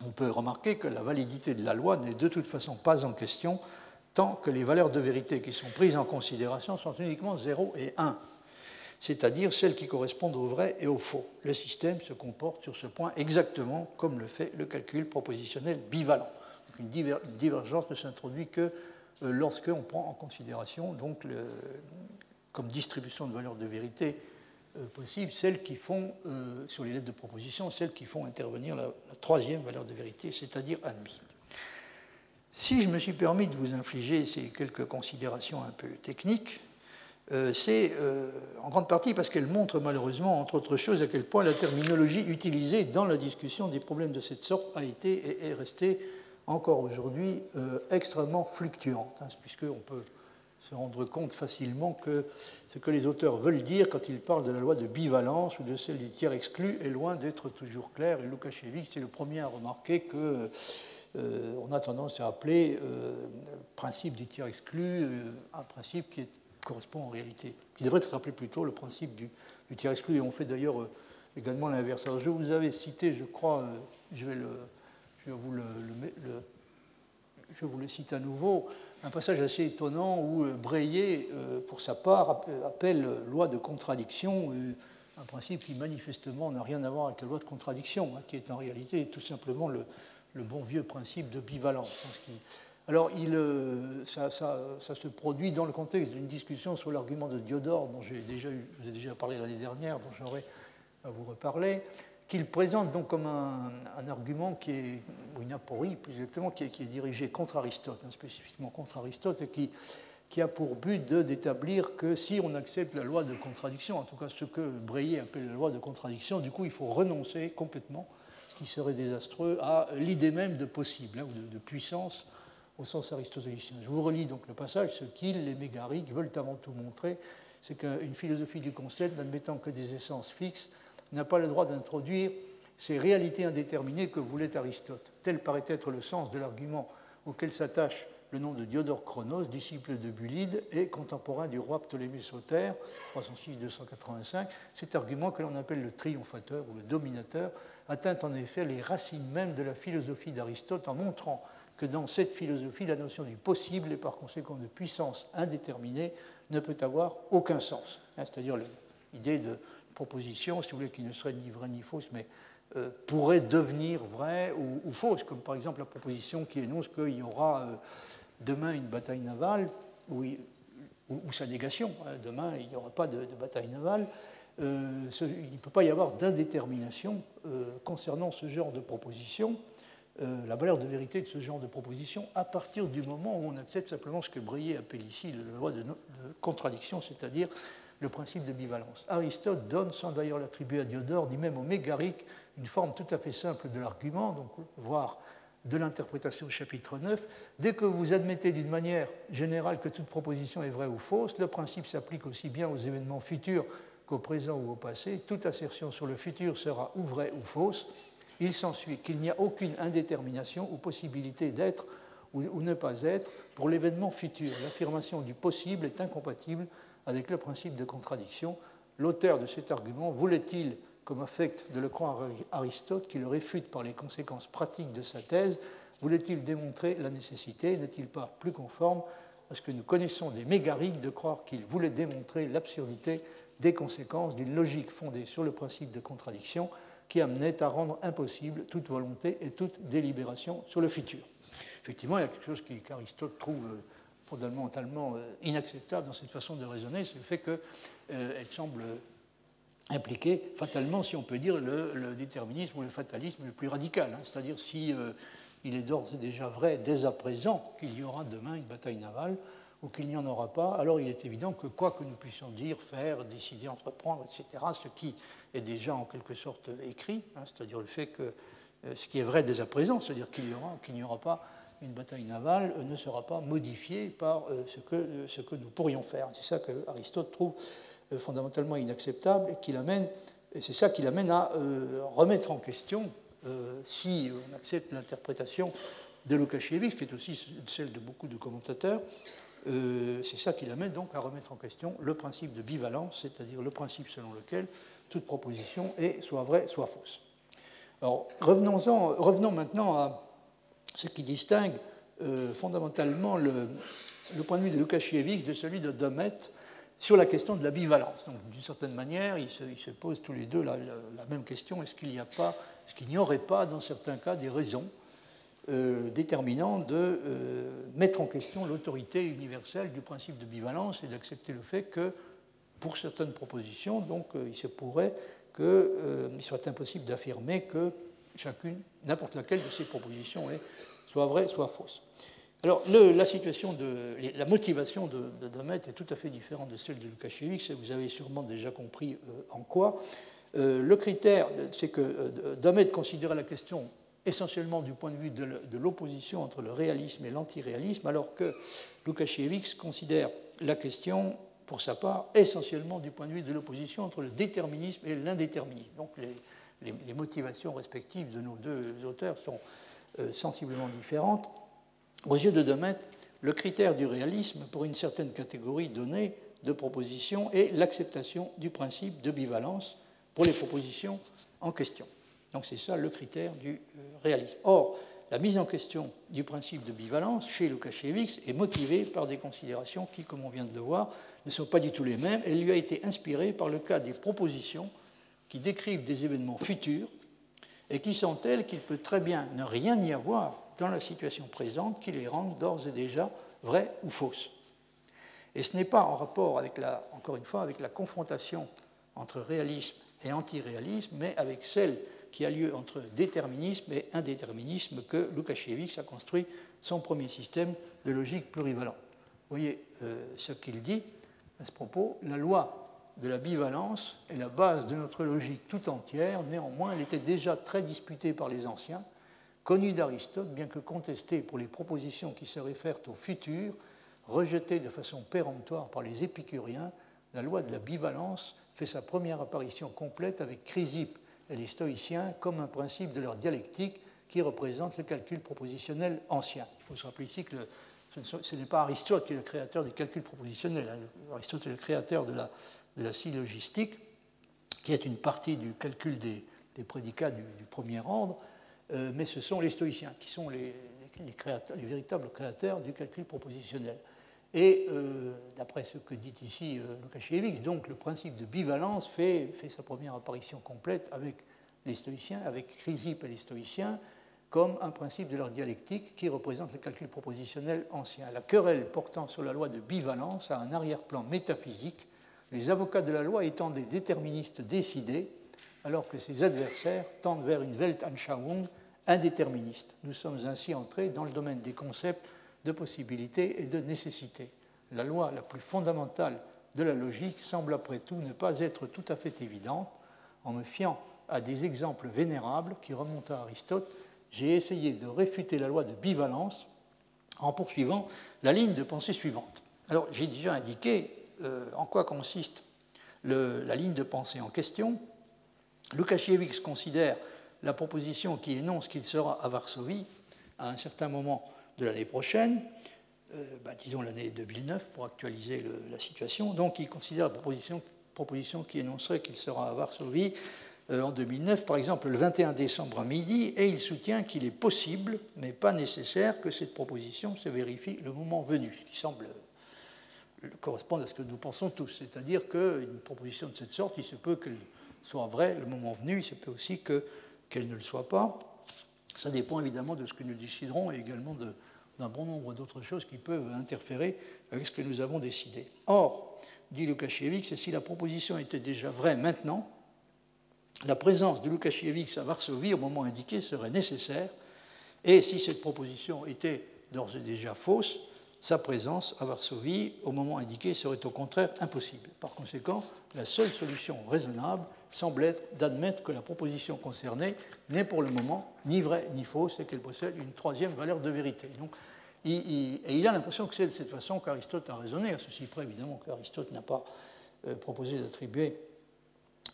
[SPEAKER 2] On peut remarquer que la validité de la loi n'est de toute façon pas en question tant que les valeurs de vérité qui sont prises en considération sont uniquement 0 et 1, c'est-à-dire celles qui correspondent au vrai et au faux. Le système se comporte sur ce point exactement comme le fait le calcul propositionnel bivalent. une divergence ne s'introduit que euh, lorsque on prend en considération donc comme distribution de valeurs de vérité euh, possible celles qui font, euh, sur les lettres de proposition, celles qui font intervenir la, troisième valeur de vérité, c'est-à-dire admis. Si je me suis permis de vous infliger ces quelques considérations un peu techniques, c'est en grande partie parce qu'elles montrent malheureusement, entre autres choses, à quel point la terminologie utilisée dans la discussion des problèmes de cette sorte a été et est restée encore aujourd'hui extrêmement fluctuante, hein, puisqu'on peut se rendre compte facilement que ce que les auteurs veulent dire quand ils parlent de la loi de bivalence ou de celle du tiers exclu est loin d'être toujours clair. Et Lukashevich est le premier à remarquer que euh, a tendance à appeler euh, principe du tiers exclu euh, un principe qui correspond en réalité, qui devrait être appelé plutôt le principe du, tiers exclu. Et on fait d'ailleurs également l'inverse. Alors je vous avais cité, je crois, je vais, le, vous le, je vous le cite à nouveau, un passage assez étonnant où euh, euh, pour sa part, appelle loi de contradiction euh, un principe qui manifestement n'a rien à voir avec la loi de contradiction, hein, qui est en réalité tout simplement le, bon vieux principe de bivalence. Hein, alors, il, ça, se produit dans le contexte d'une discussion sur l'argument de Diodore, dont j'ai déjà, vous ai déjà parlé l'année dernière, dont j'aurai à vous reparler qu'il présente donc comme un, argument qui est, ou une aporie plus exactement, qui est, qui est dirigé contre Aristote, hein, spécifiquement contre Aristote, et qui, qui a pour but d'établir que si on accepte la loi de contradiction, en tout cas ce que Breillet appelle la loi de contradiction, du coup il faut renoncer complètement, ce qui serait désastreux, à l'idée même de possible, hein, ou de, puissance au sens aristotélicien. Je vous relis donc le passage, ce qu'ils, les mégariques, veulent avant tout montrer, c'est qu'une philosophie du concept, n'admettant que des essences fixes, n'a pas le droit d'introduire ces réalités indéterminées que voulait Aristote. Tel paraît être le sens de l'argument auquel s'attache le nom de Diodore Chronos, disciple de Bulide et contemporain du roi Ptolémée Sauter, 306-285. Cet argument que l'on appelle le triomphateur ou le dominateur atteint en effet les racines mêmes de la philosophie d'Aristote en montrant que dans cette philosophie, la notion du possible et par conséquent de puissance indéterminée ne peut avoir aucun sens. Hein, c'est-à-dire l'idée de proposition, si vous voulez, qui ne serait ni vraie ni fausse, mais euh, pourrait devenir vraie ou, fausse, comme par exemple la proposition qui énonce qu'il y aura euh, demain une bataille navale, ou, sa négation, hein, demain il n'y aura pas de, bataille navale, euh, il ne peut pas y avoir d'indétermination concernant ce genre de proposition. La valeur de vérité de ce genre de proposition à partir du moment où on accepte simplement ce que Breillet appelle ici la loi de, contradiction, c'est-à-dire le principe de bivalence. Aristote donne, sans d'ailleurs l'attribuer à Diodore, ni même au mégarique, une forme tout à fait simple de l'argument, donc voir de l'interprétation du chapitre 9. Dès que vous admettez d'une manière générale que toute proposition est vraie ou fausse, le principe s'applique aussi bien aux événements futurs qu'au présent ou au passé. Toute assertion sur le futur sera ou vraie ou fausse. Il s'ensuit qu'il n'y a aucune indétermination ou possibilité d'être ou ne pas être pour l'événement futur. L'affirmation du possible est incompatible avec le principe de contradiction. L'auteur de cet argument voulait-il comme affecte de le croire Aristote, qui le réfute par les conséquences pratiques de sa thèse, voulait-il démontrer la nécessité? N'est-il pas plus conforme à ce que nous connaissons des mégariques de croire qu'il voulait démontrer l'absurdité des conséquences d'une logique fondée sur le principe de contradiction? Qui amenait à rendre impossible toute volonté et toute délibération sur le futur Effectivement, il y a quelque chose qu'Aristote trouve euh, fondamentalement euh, inacceptable dans cette façon de raisonner, c'est le fait qu'elle euh, semble impliquer fatalement, si on peut dire, le, déterminisme ou le fatalisme le plus radical. Hein. C'est-à-dire si il est d'ores et déjà vrai dès à présent qu'il y aura demain une bataille navale ou qu'il n'y en aura pas, alors il est évident que quoi que nous puissions dire, faire, décider, entreprendre, etc., ce qui est déjà en quelque sorte écrit, hein, c'est-à-dire le fait que euh, ce qui est vrai dès à présent, c'est-à-dire qu'il n'y aura, qu'il n'y aura pas une bataille navale, euh, ne sera pas modifié par ce, que, ce que nous pourrions faire. C'est ça que Aristote trouve euh, fondamentalement inacceptable et, c'est ça qui l'amène à euh, remettre en question, euh, si on accepte l'interprétation de Lukasiewicz, qui est aussi celle de beaucoup de commentateurs, c'est ça qui l'amène donc à remettre en question le principe de bivalence, c'est-à-dire le principe selon lequel toute proposition est soit vraie, soit fausse. Alors, revenons, revenons maintenant à ce qui distingue fondamentalement le, point de vue de Lukasiewicz de celui de Domet sur la question de la bivalence. Donc, d'une certaine manière, ils se, posent tous les deux la, même question est-ce qu'il n'y aurait pas, dans certains cas, des raisons euh, déterminant de euh, mettre en question l'autorité universelle du principe de bivalence et d'accepter le fait que, pour certaines propositions, donc, euh, il se pourrait qu'il soit impossible d'affirmer que chacune, n'importe laquelle de ces propositions soit vraie, soit fausse. Alors, la situation la motivation de, de, est tout à fait différente de celle de Lukasiewicz, vous avez sûrement déjà compris en quoi. Le critère, c'est que euh, Domet considérait la question essentiellement du point de vue de l'opposition entre le réalisme et l'antiréalisme, alors que Lukasiewicz considère la question, pour sa part, essentiellement du point de vue de l'opposition entre le déterminisme et l'indéterminisme. Donc les, motivations respectives de nos deux auteurs sont sensiblement différentes. Aux yeux de Demet, le critère du réalisme pour une certaine catégorie donnée de propositions est l'acceptation du principe de bivalence pour les propositions en question. Donc c'est ça le critère du euh, réalisme. Or, la mise en question du principe de bivalence chez Lukasiewicz est motivée par des considérations qui, comme on vient de le voir, ne sont pas du tout les mêmes. Elle lui a été inspirée par le cas des propositions qui décrivent des événements futurs et qui sont telles qu'il peut très bien ne rien y avoir dans la situation présente qui les rendent d'ores et déjà vraies ou fausses. Et ce n'est pas en rapport avec la, encore une fois, avec la confrontation entre réalisme et antiréalisme, mais avec celle qui a lieu entre déterminisme et indéterminisme que Lukasiewicz a construit son premier système de logique plurivalente. Vous voyez euh, ce qu'il dit à ce propos, la loi de la bivalence est la base de notre logique tout entière, néanmoins elle était déjà très disputée par les anciens, connu d'Aristote, bien que contesté pour les propositions qui se réfèrent au futur, rejetée de façon péremptoire par les épicuriens, la loi de la bivalence fait sa première apparition complète avec Chrysippe et les stoïciens comme un principe de leur dialectique qui représente le calcul propositionnel ancien. Il faut se rappeler ici que ce n'est pas Aristote qui est le créateur du calcul propositionnel. Hein. Aristote est le créateur de la, de la syllogistique, qui est une partie du calcul des, prédicats du premier ordre, euh, mais ce sont les stoïciens qui sont les, véritables créateurs du calcul propositionnel. Et euh, d'après ce que dit ici euh, Lukasiewicz, donc le principe de bivalence fait, sa première apparition complète avec les stoïciens, avec Chrysippe et les stoïciens, comme un principe de leur dialectique qui représente le calcul propositionnel ancien. La querelle portant sur la loi de bivalence a un arrière-plan métaphysique, les avocats de la loi étant des déterministes décidés, alors que ses adversaires tendent vers une Weltanschauung indéterministe. Nous sommes ainsi entrés dans le domaine des concepts de possibilité et de nécessité. La loi la plus fondamentale de la logique semble après tout ne pas être tout à fait évidente. En me fiant à des exemples vénérables qui remontent à Aristote, j'ai essayé de réfuter la loi de bivalence en poursuivant la ligne de pensée suivante. Alors, j'ai déjà indiqué euh, en quoi consiste la ligne de pensée en question. Lukasiewicz considère la proposition qui énonce qu'il sera à Varsovie à un certain moment de l'année prochaine, euh, bah, disons l'année 2009 pour actualiser la situation. Donc il considère la proposition, qui énoncerait qu'il sera à Varsovie euh, en 2009, par exemple le 21 décembre à midi, et il soutient qu'il est possible, mais pas nécessaire, que cette proposition se vérifie le moment venu, ce qui semble correspondre à ce que nous pensons tous. C'est-à-dire qu'une proposition de cette sorte, il se peut qu'elle soit vraie le moment venu, il se peut aussi qu'elle ne le soit pas. Ça dépend évidemment de ce que nous déciderons et également d'un bon nombre d'autres choses qui peuvent interférer avec ce que nous avons décidé. Or, dit Lukasiewicz, si la proposition était déjà vraie maintenant, la présence de Lukasiewicz à Varsovie au moment indiqué serait nécessaire, et si cette proposition était d'ores et déjà fausse, sa présence à Varsovie au moment indiqué serait au contraire impossible. Par conséquent, la seule solution raisonnable semble être d'admettre que la proposition concernée n'est pour le moment ni vraie ni fausse et qu'elle possède une troisième valeur de vérité. Donc, et il a l'impression que c'est de cette façon qu'Aristote a raisonné, à ceci près évidemment qu'Aristote n'a pas euh, proposé d'attribuer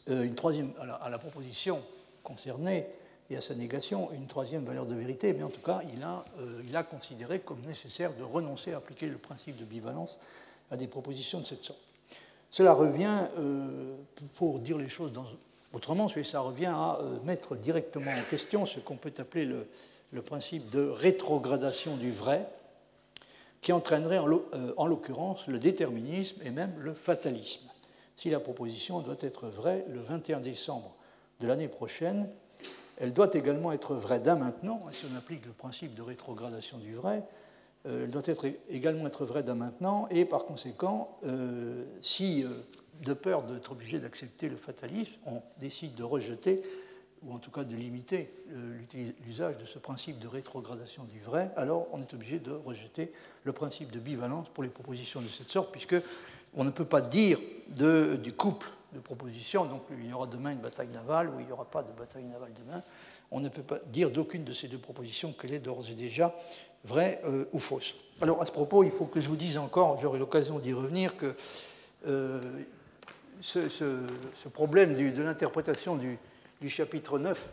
[SPEAKER 2] euh, une troisième, à la, proposition concernée et à sa négation une troisième valeur de vérité, mais en tout cas il a, euh, il a considéré comme nécessaire de renoncer à appliquer le principe de bivalence à des propositions de cette sorte. Cela revient, euh, pour dire les choses autrement, ça revient à euh, mettre directement en question ce qu'on peut appeler le, principe de rétrogradation du vrai, qui entraînerait euh, en l'occurrence le déterminisme et même le fatalisme. Si la proposition doit être vraie le 21 décembre de l'année prochaine, elle doit également être vraie dès maintenant, si on applique le principe de rétrogradation du vrai, elle doit également être vraie dès maintenant, et par conséquent, euh, si, euh, de peur d'être obligé d'accepter le fatalisme, on décide de rejeter, ou en tout cas de limiter l'usage de ce principe de rétrogradation du vrai, alors on est obligé de rejeter le principe de bivalence pour les propositions de cette sorte, puisque on ne peut pas dire du couple de propositions, donc il y aura demain une bataille navale ou il n'y aura pas de bataille navale demain, on ne peut pas dire d'aucune de ces deux propositions qu'elle est d'ores et déjà vraie euh, ou fausse. Alors à ce propos, il faut que je vous dise encore, j'aurai l'occasion d'y revenir, que euh, ce, problème de l'interprétation du, chapitre 9,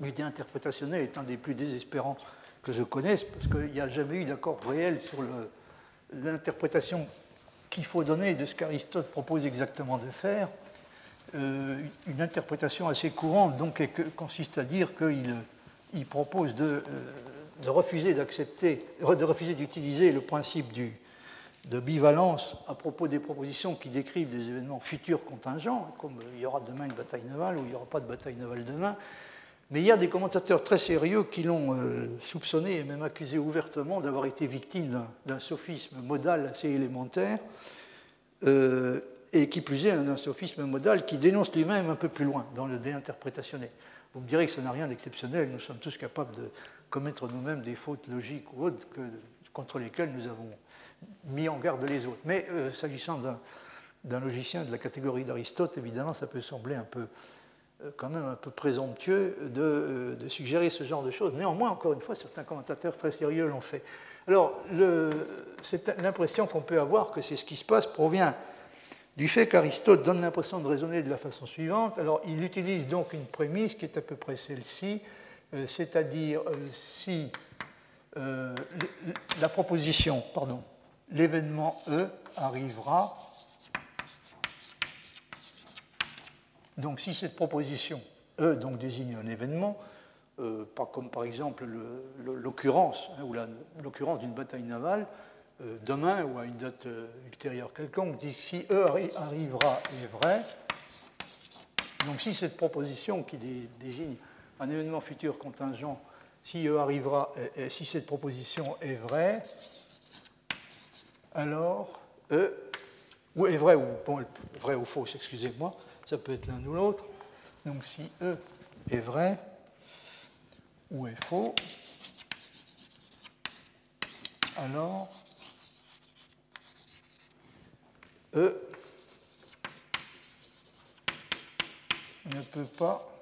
[SPEAKER 2] l'unité interprétationnelle, est un des plus désespérants que je connaisse, parce qu'il n'y a jamais eu d'accord réel sur l'interprétation qu'il faut donner de ce qu'Aristote propose exactement de faire. Euh, une interprétation assez courante donc, consiste à dire qu'il propose de de refuser d'accepter, de refuser d'utiliser le principe du, de bivalence à propos des propositions qui décrivent des événements futurs contingents, comme il y aura demain une bataille navale ou il n'y aura pas de bataille navale demain. Mais il y a des commentateurs très sérieux qui l'ont euh, soupçonné et même accusé ouvertement d'avoir été victime d'un sophisme modal assez élémentaire, euh, et qui plus est, un sophisme modal qui dénonce lui-même un peu plus loin dans le déinterprétationnel. Vous me direz que ça n'a rien d'exceptionnel, nous sommes tous capables de commettre nous-mêmes des fautes logiques ou autres contre lesquelles nous avons mis en garde les autres. Mais euh, s'agissant d'un logicien de la catégorie d'Aristote, évidemment, ça peut sembler un peu, euh, quand même un peu présomptueux euh, de, suggérer ce genre de choses. Néanmoins, encore une fois, certains commentateurs très sérieux l'ont fait. Alors, l'impression qu'on peut avoir que c'est ce qui se passe provient du fait qu'Aristote donne l'impression de raisonner de la façon suivante. Alors, il utilise donc une prémisse qui est à peu près celle-ci. Euh, c'est-à-dire euh, si euh, la proposition, pardon, l'événement E arrivera, donc si cette proposition E donc, désigne un événement, pas comme par exemple l'occurrence, hein, ou l'occurrence d'une bataille navale, demain ou à une date ultérieure quelconque, si E arrivera est vrai, donc si cette proposition qui désigne un événement futur contingent, si E arrivera, si cette proposition est vraie, alors E, ou est vrai ou, bon, ou fausse, excusez-moi, ça peut être l'un ou l'autre. Donc si E est vrai ou est faux, alors E ne peut pas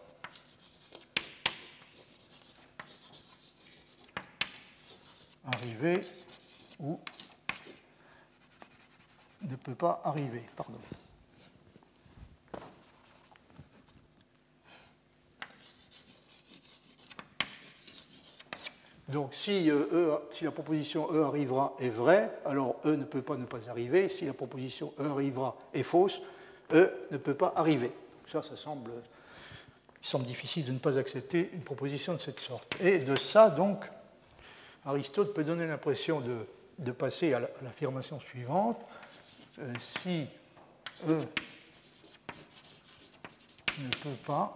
[SPEAKER 2] arriver ou ne peut pas arriver. Pardon. Donc si, euh, e, si, la proposition E arrivera est vraie, alors E ne peut pas ne pas arriver. Si la proposition E arrivera est fausse, E ne peut pas arriver. Ça, ça semble, il semble difficile de ne pas accepter une proposition de cette sorte. Et de ça, donc, Aristote peut donner l'impression de, passer à l'affirmation suivante. Euh, si E ne peut pas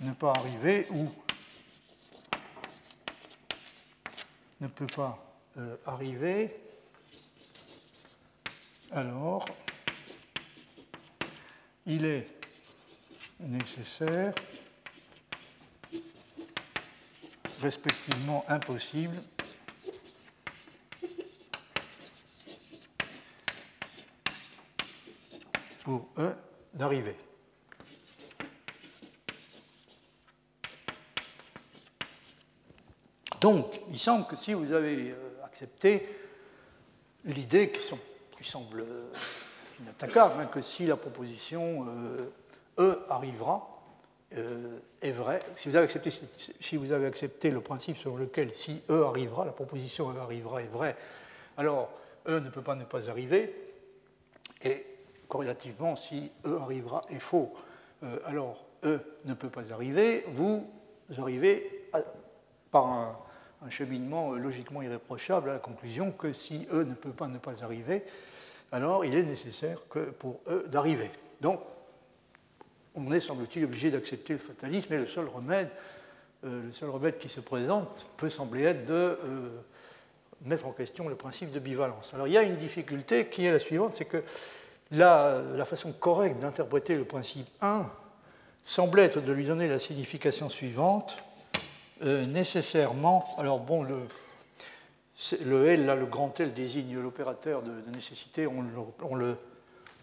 [SPEAKER 2] ne pas arriver ou ne peut pas euh, arriver, alors il est nécessaire, respectivement impossible, pour E d'arriver. Donc, il semble que si vous avez euh, accepté l'idée qui, semble euh, inattaquable, hein, que si la proposition euh, E arrivera, est vraie, si vous, avez accepté, le principe selon lequel si E arrivera, la proposition E arrivera est vraie, alors E ne peut pas ne pas arriver, et corrélativement, si E arrivera est faux, alors E ne peut pas arriver, vous arrivez par un, un cheminement logiquement irréprochable à la conclusion que si E ne peut pas ne pas arriver, alors il est nécessaire que pour E d'arriver. Donc, on est, semble-t-il, obligé d'accepter le fatalisme et le seul remède, euh, le seul remède qui se présente peut sembler être de euh, mettre en question le principe de bivalence. Alors il y a une difficulté qui est la suivante, c'est que la, façon correcte d'interpréter le principe 1 semble être de lui donner la signification suivante euh, nécessairement. Alors, bon, le, L, là, le grand L désigne l'opérateur de, nécessité, on, le,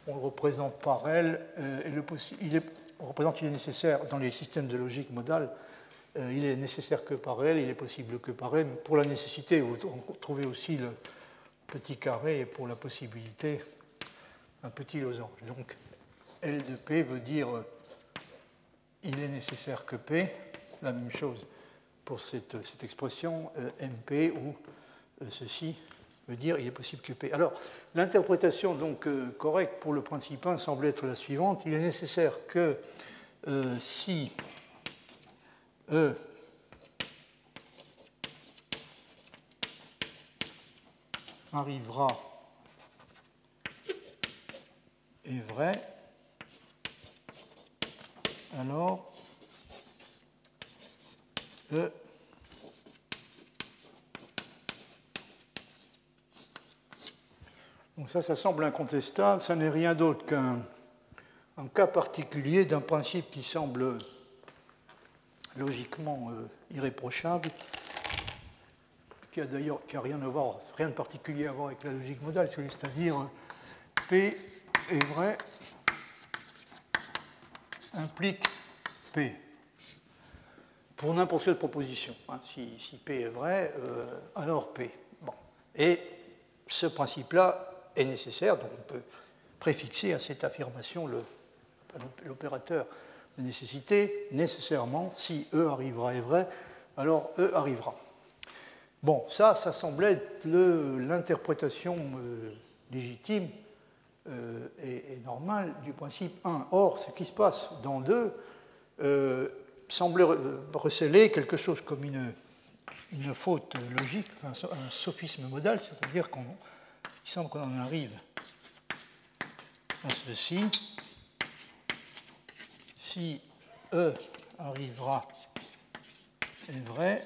[SPEAKER 2] on le, représente par L, euh, il est, on représente qu'il est nécessaire dans les systèmes de logique modale, euh, il est nécessaire que par L, il est possible que par M. Pour la nécessité, vous trouvez aussi le petit carré, et pour la possibilité, un petit losange. Donc, L de P veut dire il est nécessaire que P, la même chose pour cette, expression euh, MP euh, ceci veut dire il est possible que P. Alors, l'interprétation donc euh, correcte pour le principe 1 semble être la suivante. Il est nécessaire que si E arrivera est vrai, alors E. Donc ça, ça semble incontestable. Ça n'est rien d'autre qu'un cas particulier d'un principe qui semble logiquement euh, irréprochable, qui a d'ailleurs rien à voir, rien de particulier à voir avec la logique modale, c'est-à-dire P est vrai implique P pour n'importe quelle proposition. Hein. Si, P est vrai, euh, alors P. Bon. Et ce principe-là est nécessaire, donc on peut préfixer à cette affirmation l'opérateur de nécessité, nécessairement, si E arrivera est vrai, alors E arrivera. Bon, ça, ça semblait être l'interprétation euh, légitime euh, et, normale du principe 1. Or, ce qui se passe dans 2, semblait receler quelque chose comme une, une faute logique, un sophisme modal, c'est-à-dire qu'il semble qu'on en arrive à ceci. Si E arrivera est vrai,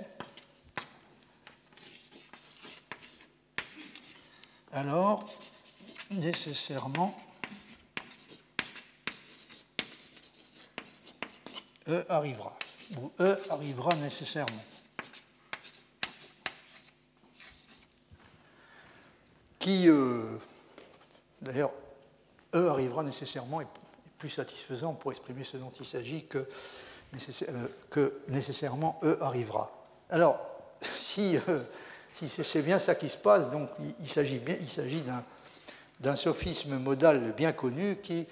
[SPEAKER 2] alors nécessairement E arrivera, ou E arrivera nécessairement. Qui, euh, d'ailleurs, E arrivera nécessairement est, plus satisfaisant pour exprimer ce dont il s'agit que, que, nécessairement E arrivera. Alors, si, si c'est bien ça qui se passe, donc il, s'agit d'un sophisme modal bien connu qui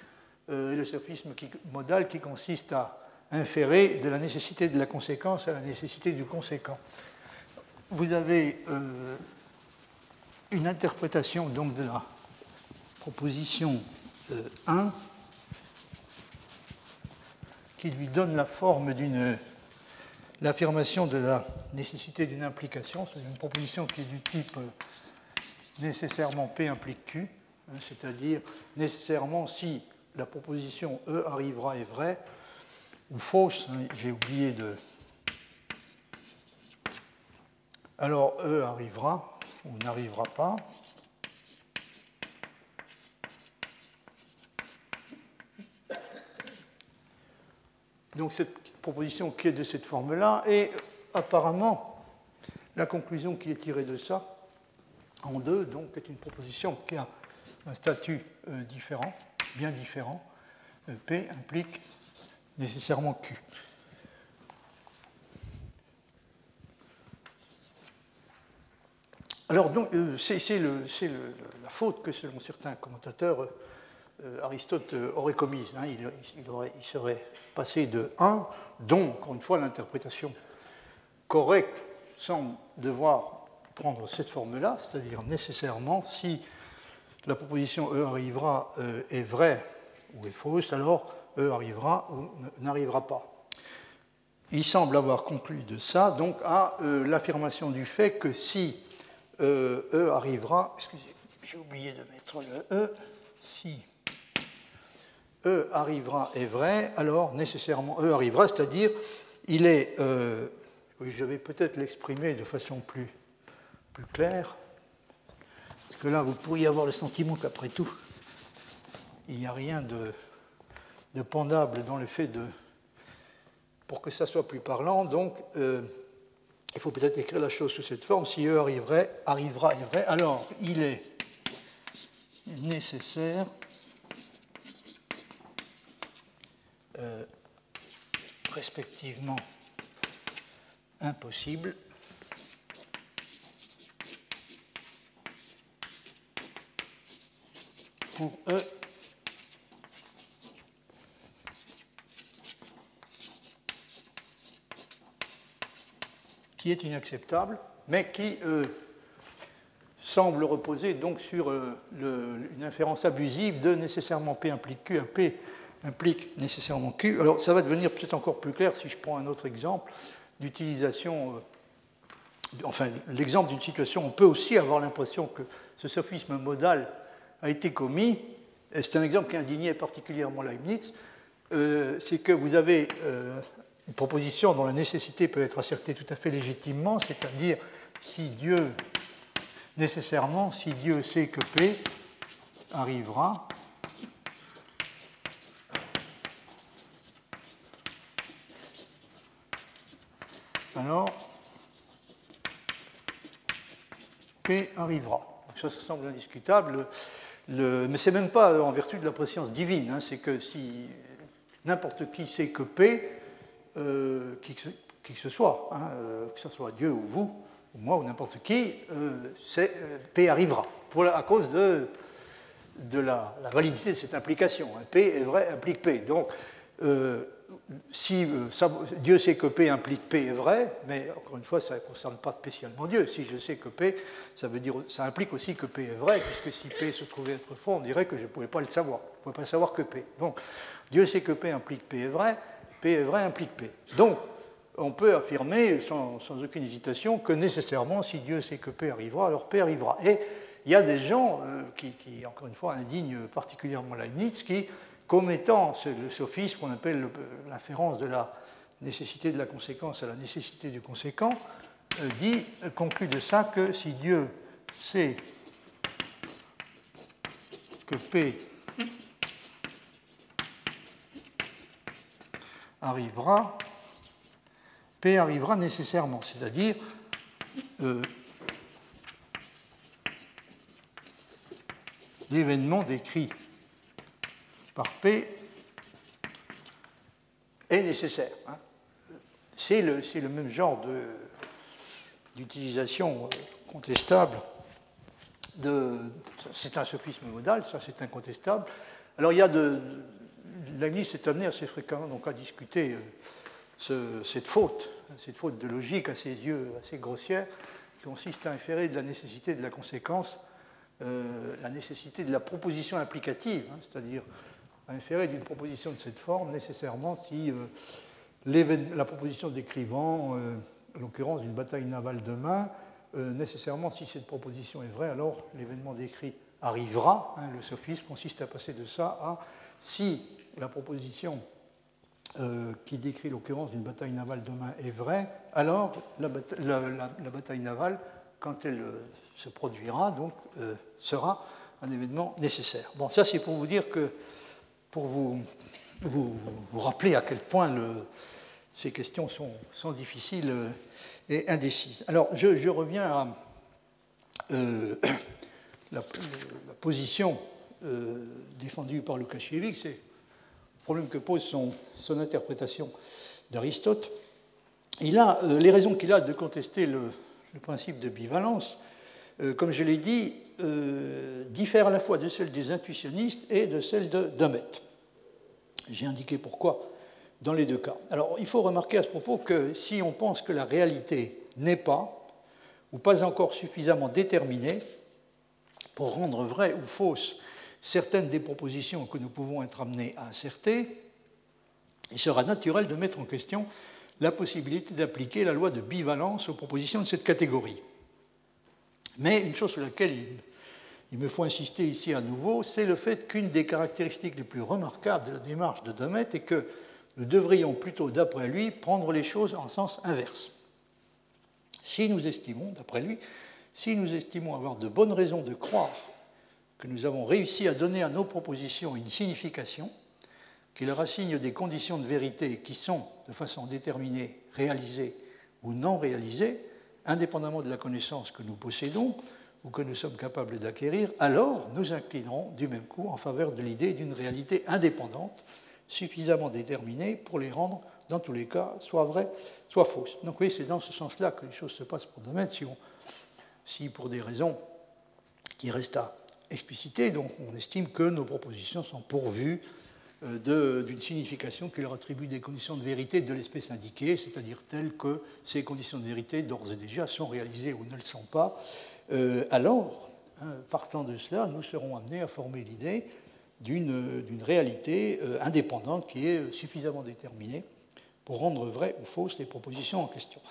[SPEAKER 2] le sophisme modal qui consiste à inférer de la nécessité de la conséquence à la nécessité du conséquent. Vous avez euh, une interprétation donc de la proposition 1 euh, qui lui donne la forme d'une l'affirmation de la nécessité d'une implication, c'est une proposition qui est du type euh, nécessairement P implique Q, hein, c'est-à-dire nécessairement si la proposition E arrivera est vraie, ou fausse, hein, j'ai oublié de... Alors E arrivera ou n'arrivera pas. Donc cette proposition qui est de cette forme-là, et apparemment la conclusion qui est tirée de ça, en deux, donc est une proposition qui a un statut euh, différent, bien différent. Euh, P implique nécessairement Q. Alors, euh, c'est la faute que, selon certains commentateurs, euh, Aristote aurait commise. Hein. il, serait passé de 1, dont, encore une fois, l'interprétation correcte semble devoir prendre cette forme-là, c'est-à-dire nécessairement, si la proposition E arrivera euh, est vraie ou est fausse, alors E arrivera ou n'arrivera pas. Il semble avoir conclu de ça donc à euh, l'affirmation du fait que si euh, E arrivera, excusez, j'ai oublié de mettre le E, si E arrivera est vrai, alors nécessairement E arrivera, c'est-à-dire il est, euh, je vais peut-être l'exprimer de façon plus, claire, parce que là vous pourriez avoir le sentiment qu'après tout, il n'y a rien de de pendable dans le fait de. pour que ça soit plus parlant. Donc, euh, il faut peut-être écrire la chose sous cette forme. Si E arriverait, arrivera alors il est nécessaire. Euh, respectivement impossible pour E qui est inacceptable, mais qui euh, semble reposer donc sur euh, une inférence abusive de nécessairement P implique Q, P implique nécessairement Q. Alors ça va devenir peut-être encore plus clair si je prends un autre exemple d'utilisation, euh, enfin l'exemple d'une situation, on peut aussi avoir l'impression que ce sophisme modal a été commis, et c'est un exemple qui indignait particulièrement Leibniz, c'est que vous avez une proposition dont la nécessité peut être assertée tout à fait légitimement, c'est-à-dire si Dieu, nécessairement, si Dieu sait que P arrivera, alors P arrivera. ça, ça semble indiscutable. Le, mais ce n'est même pas en vertu de la préscience divine, hein, c'est que si n'importe qui sait que P, euh, qui, que, ce soit, hein, euh, que ce soit Dieu ou vous, ou moi ou n'importe qui, euh, P arrivera, à cause de, de la, validité de cette implication. Hein. P est vrai, implique P. Donc, si Dieu sait que P implique P est vrai, mais encore une fois, ça ne concerne pas spécialement Dieu. Si je sais que P, ça, veut dire, ça implique aussi que P est vrai, puisque si P se trouvait être faux, on dirait que je ne pouvais pas le savoir. Je ne pouvais pas savoir que P. Donc, Dieu sait que P implique P est vrai, P est vrai implique P. Donc, on peut affirmer sans, aucune hésitation que nécessairement, si Dieu sait que P arrivera, alors P arrivera. Et il y a des gens euh, qui, encore une fois, indignent particulièrement Leibniz, qui, commettant le sophisme qu'on appelle l'inférence de la nécessité de la conséquence à la nécessité du conséquent, euh, dit, conclut de ça que si Dieu sait que P arrivera, P arrivera nécessairement, c'est-à-dire euh, l'événement décrit par P est nécessaire. Hein. C'est le, le, même genre d'utilisation euh, contestable. C'est un sophisme modal, ça c'est incontestable. Alors il y a de, Leibniz est amené assez fréquemment donc, à discuter euh, cette faute, cette faute de logique à ses yeux assez grossière, qui consiste à inférer de la nécessité de la conséquence euh, la nécessité de la proposition implicative, hein, c'est-à-dire inférer d'une proposition de cette forme nécessairement si euh, la proposition décrivant, l'occurrence d'une bataille navale demain, nécessairement si cette proposition est vraie, alors l'événement décrit arrivera. Hein, le sophisme consiste à passer de ça à si la proposition qui décrit l'occurrence d'une bataille navale demain est vraie, alors la, bataille navale, quand elle se produira, donc euh, sera un événement nécessaire. Bon, ça c'est pour vous dire que, pour vous, vous, vous rappeler à quel point ces questions sont, difficiles euh, et indécises. Alors, je, reviens à euh, la, position défendue par Lukasiewicz, c'est problème que pose son, interprétation d'Aristote. Il a les raisons qu'il a de contester le, principe de bivalence euh, comme je l'ai dit, euh, diffère à la fois de celle des intuitionnistes et de celle de Dummett. J'ai indiqué pourquoi dans les deux cas. Alors, il faut remarquer à ce propos que si on pense que la réalité n'est pas, ou pas encore suffisamment déterminée, pour rendre vraies ou fausses certaines des propositions que nous pouvons être amenés à asserter, il sera naturel de mettre en question la possibilité d'appliquer la loi de bivalence aux propositions de cette catégorie. Mais une chose sur laquelle il, me faut insister ici à nouveau, c'est le fait qu'une des caractéristiques les plus remarquables de la démarche de Domet est que nous devrions plutôt, d'après lui, prendre les choses en sens inverse. Si nous estimons, d'après lui, si nous estimons avoir de bonnes raisons de croire que nous avons réussi à donner à nos propositions une signification, qui leur assigne des conditions de vérité qui sont, de façon déterminée, réalisées ou non réalisées, indépendamment de la connaissance que nous possédons ou que nous sommes capables d'acquérir, alors nous inclinerons du même coup en faveur de l'idée d'une réalité indépendante, suffisamment déterminée pour les rendre, dans tous les cas, soit vraies, soit fausses. Donc oui, c'est dans ce sens-là que les choses se passent pour domaine, si, si pour des raisons qui restent à expliciter, donc on estime que nos propositions sont pourvues euh, d'une signification qui leur attribue des conditions de vérité de l'espèce indiquée, c'est-à-dire telles que ces conditions de vérité d'ores et déjà sont réalisées ou ne le sont pas, euh, alors, hein, partant de cela, nous serons amenés à former l'idée d'une réalité euh, indépendante qui est suffisamment déterminée pour rendre vraies ou fausses les propositions en question.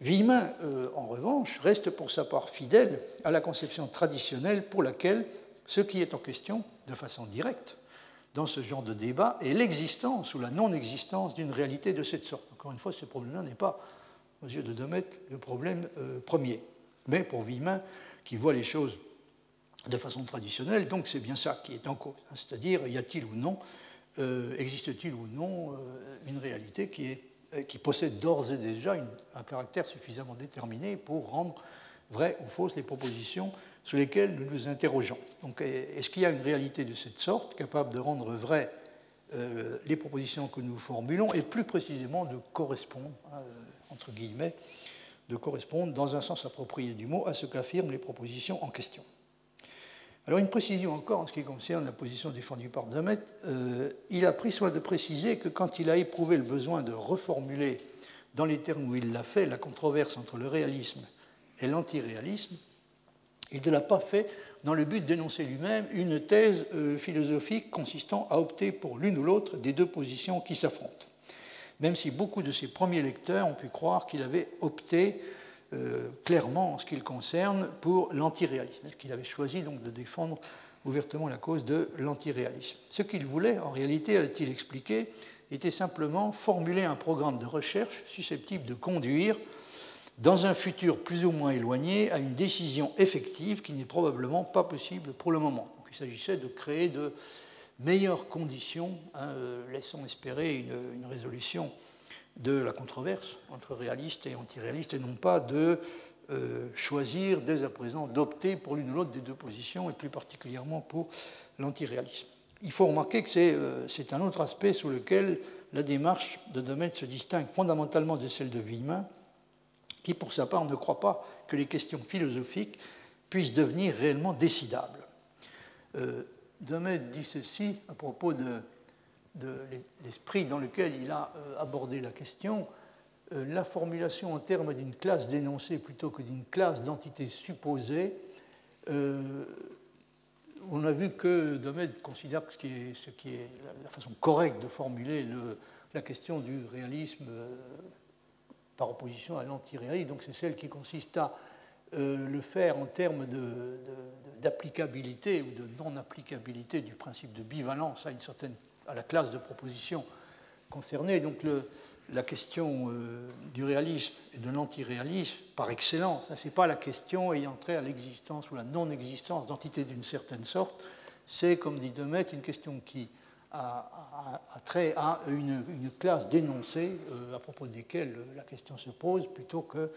[SPEAKER 2] Villemin, en revanche, reste pour sa part fidèle à la conception traditionnelle pour laquelle ce qui est en question, de façon directe, dans ce genre de débat est l'existence ou la non-existence d'une réalité de cette sorte. Encore une fois, ce problème-là n'est pas, aux yeux de Domet, le problème euh, premier. Mais pour Villemin, qui voit les choses de façon traditionnelle, donc c'est bien ça qui est en cause. C'est-à-dire, y a-t-il ou non, euh, existe-t-il ou non euh, une réalité qui, est, qui possède d'ores et déjà un caractère suffisamment déterminé pour rendre vraies ou fausses les propositions sur lesquels nous nous interrogeons. Donc, est-ce qu'il y a une réalité de cette sorte capable de rendre vraies euh, les propositions que nous formulons et plus précisément de correspondre, entre guillemets, de correspondre dans un sens approprié du mot à ce qu'affirment les propositions en question? Alors une précision encore en ce qui concerne la position défendue par Damet, euh, il a pris soin de préciser que quand il a éprouvé le besoin de reformuler dans les termes où il l'a fait la controverse entre le réalisme et l'antiréalisme, il ne l'a pas fait dans le but d'énoncer lui-même une thèse euh, philosophique consistant à opter pour l'une ou l'autre des deux positions qui s'affrontent. Même si beaucoup de ses premiers lecteurs ont pu croire qu'il avait opté euh, clairement en ce qui le concerne pour l'antiréalisme, qu'il avait choisi donc de défendre ouvertement la cause de l'antiréalisme? Ce qu'il voulait, en réalité, a-t-il expliqué, était simplement formuler un programme de recherche susceptible de conduire dans un futur plus ou moins éloigné, à une décision effective qui n'est probablement pas possible pour le moment. Il s'agissait de créer de meilleures conditions, hein, euh, laissons espérer une, résolution de la controverse entre réalistes et antiréalistes, et non pas de euh, choisir dès à présent d'opter pour l'une ou l'autre des deux positions, et plus particulièrement pour l'antiréalisme. Il faut remarquer que c'est euh, un autre aspect sur lequel la démarche de domaine se distingue fondamentalement de celle de Villemin, qui pour sa part ne croit pas que les questions philosophiques puissent devenir réellement décidables. Euh, dit ceci à propos de, l'esprit dans lequel il a euh, abordé la question. Euh, la formulation en termes d'une classe d'énoncé plutôt que d'une classe d'entité supposée, euh, on a vu que Domed considère que ce qui est la façon correcte de formuler la question du réalisme par opposition à l'antiréalisme, donc c'est celle qui consiste à le faire en termes d'applicabilité ou de non-applicabilité du principe de bivalence à, une certaine, à la classe de propositions concernée. Donc la question euh, du réalisme et de l'antiréalisme par excellence. Ce n'est pas la question ayant trait à l'existence ou la non-existence d'entités d'une certaine sorte. C'est, comme dit Demet, une question qui a, trait à une, classe d'énoncés euh, à propos desquels la question se pose plutôt que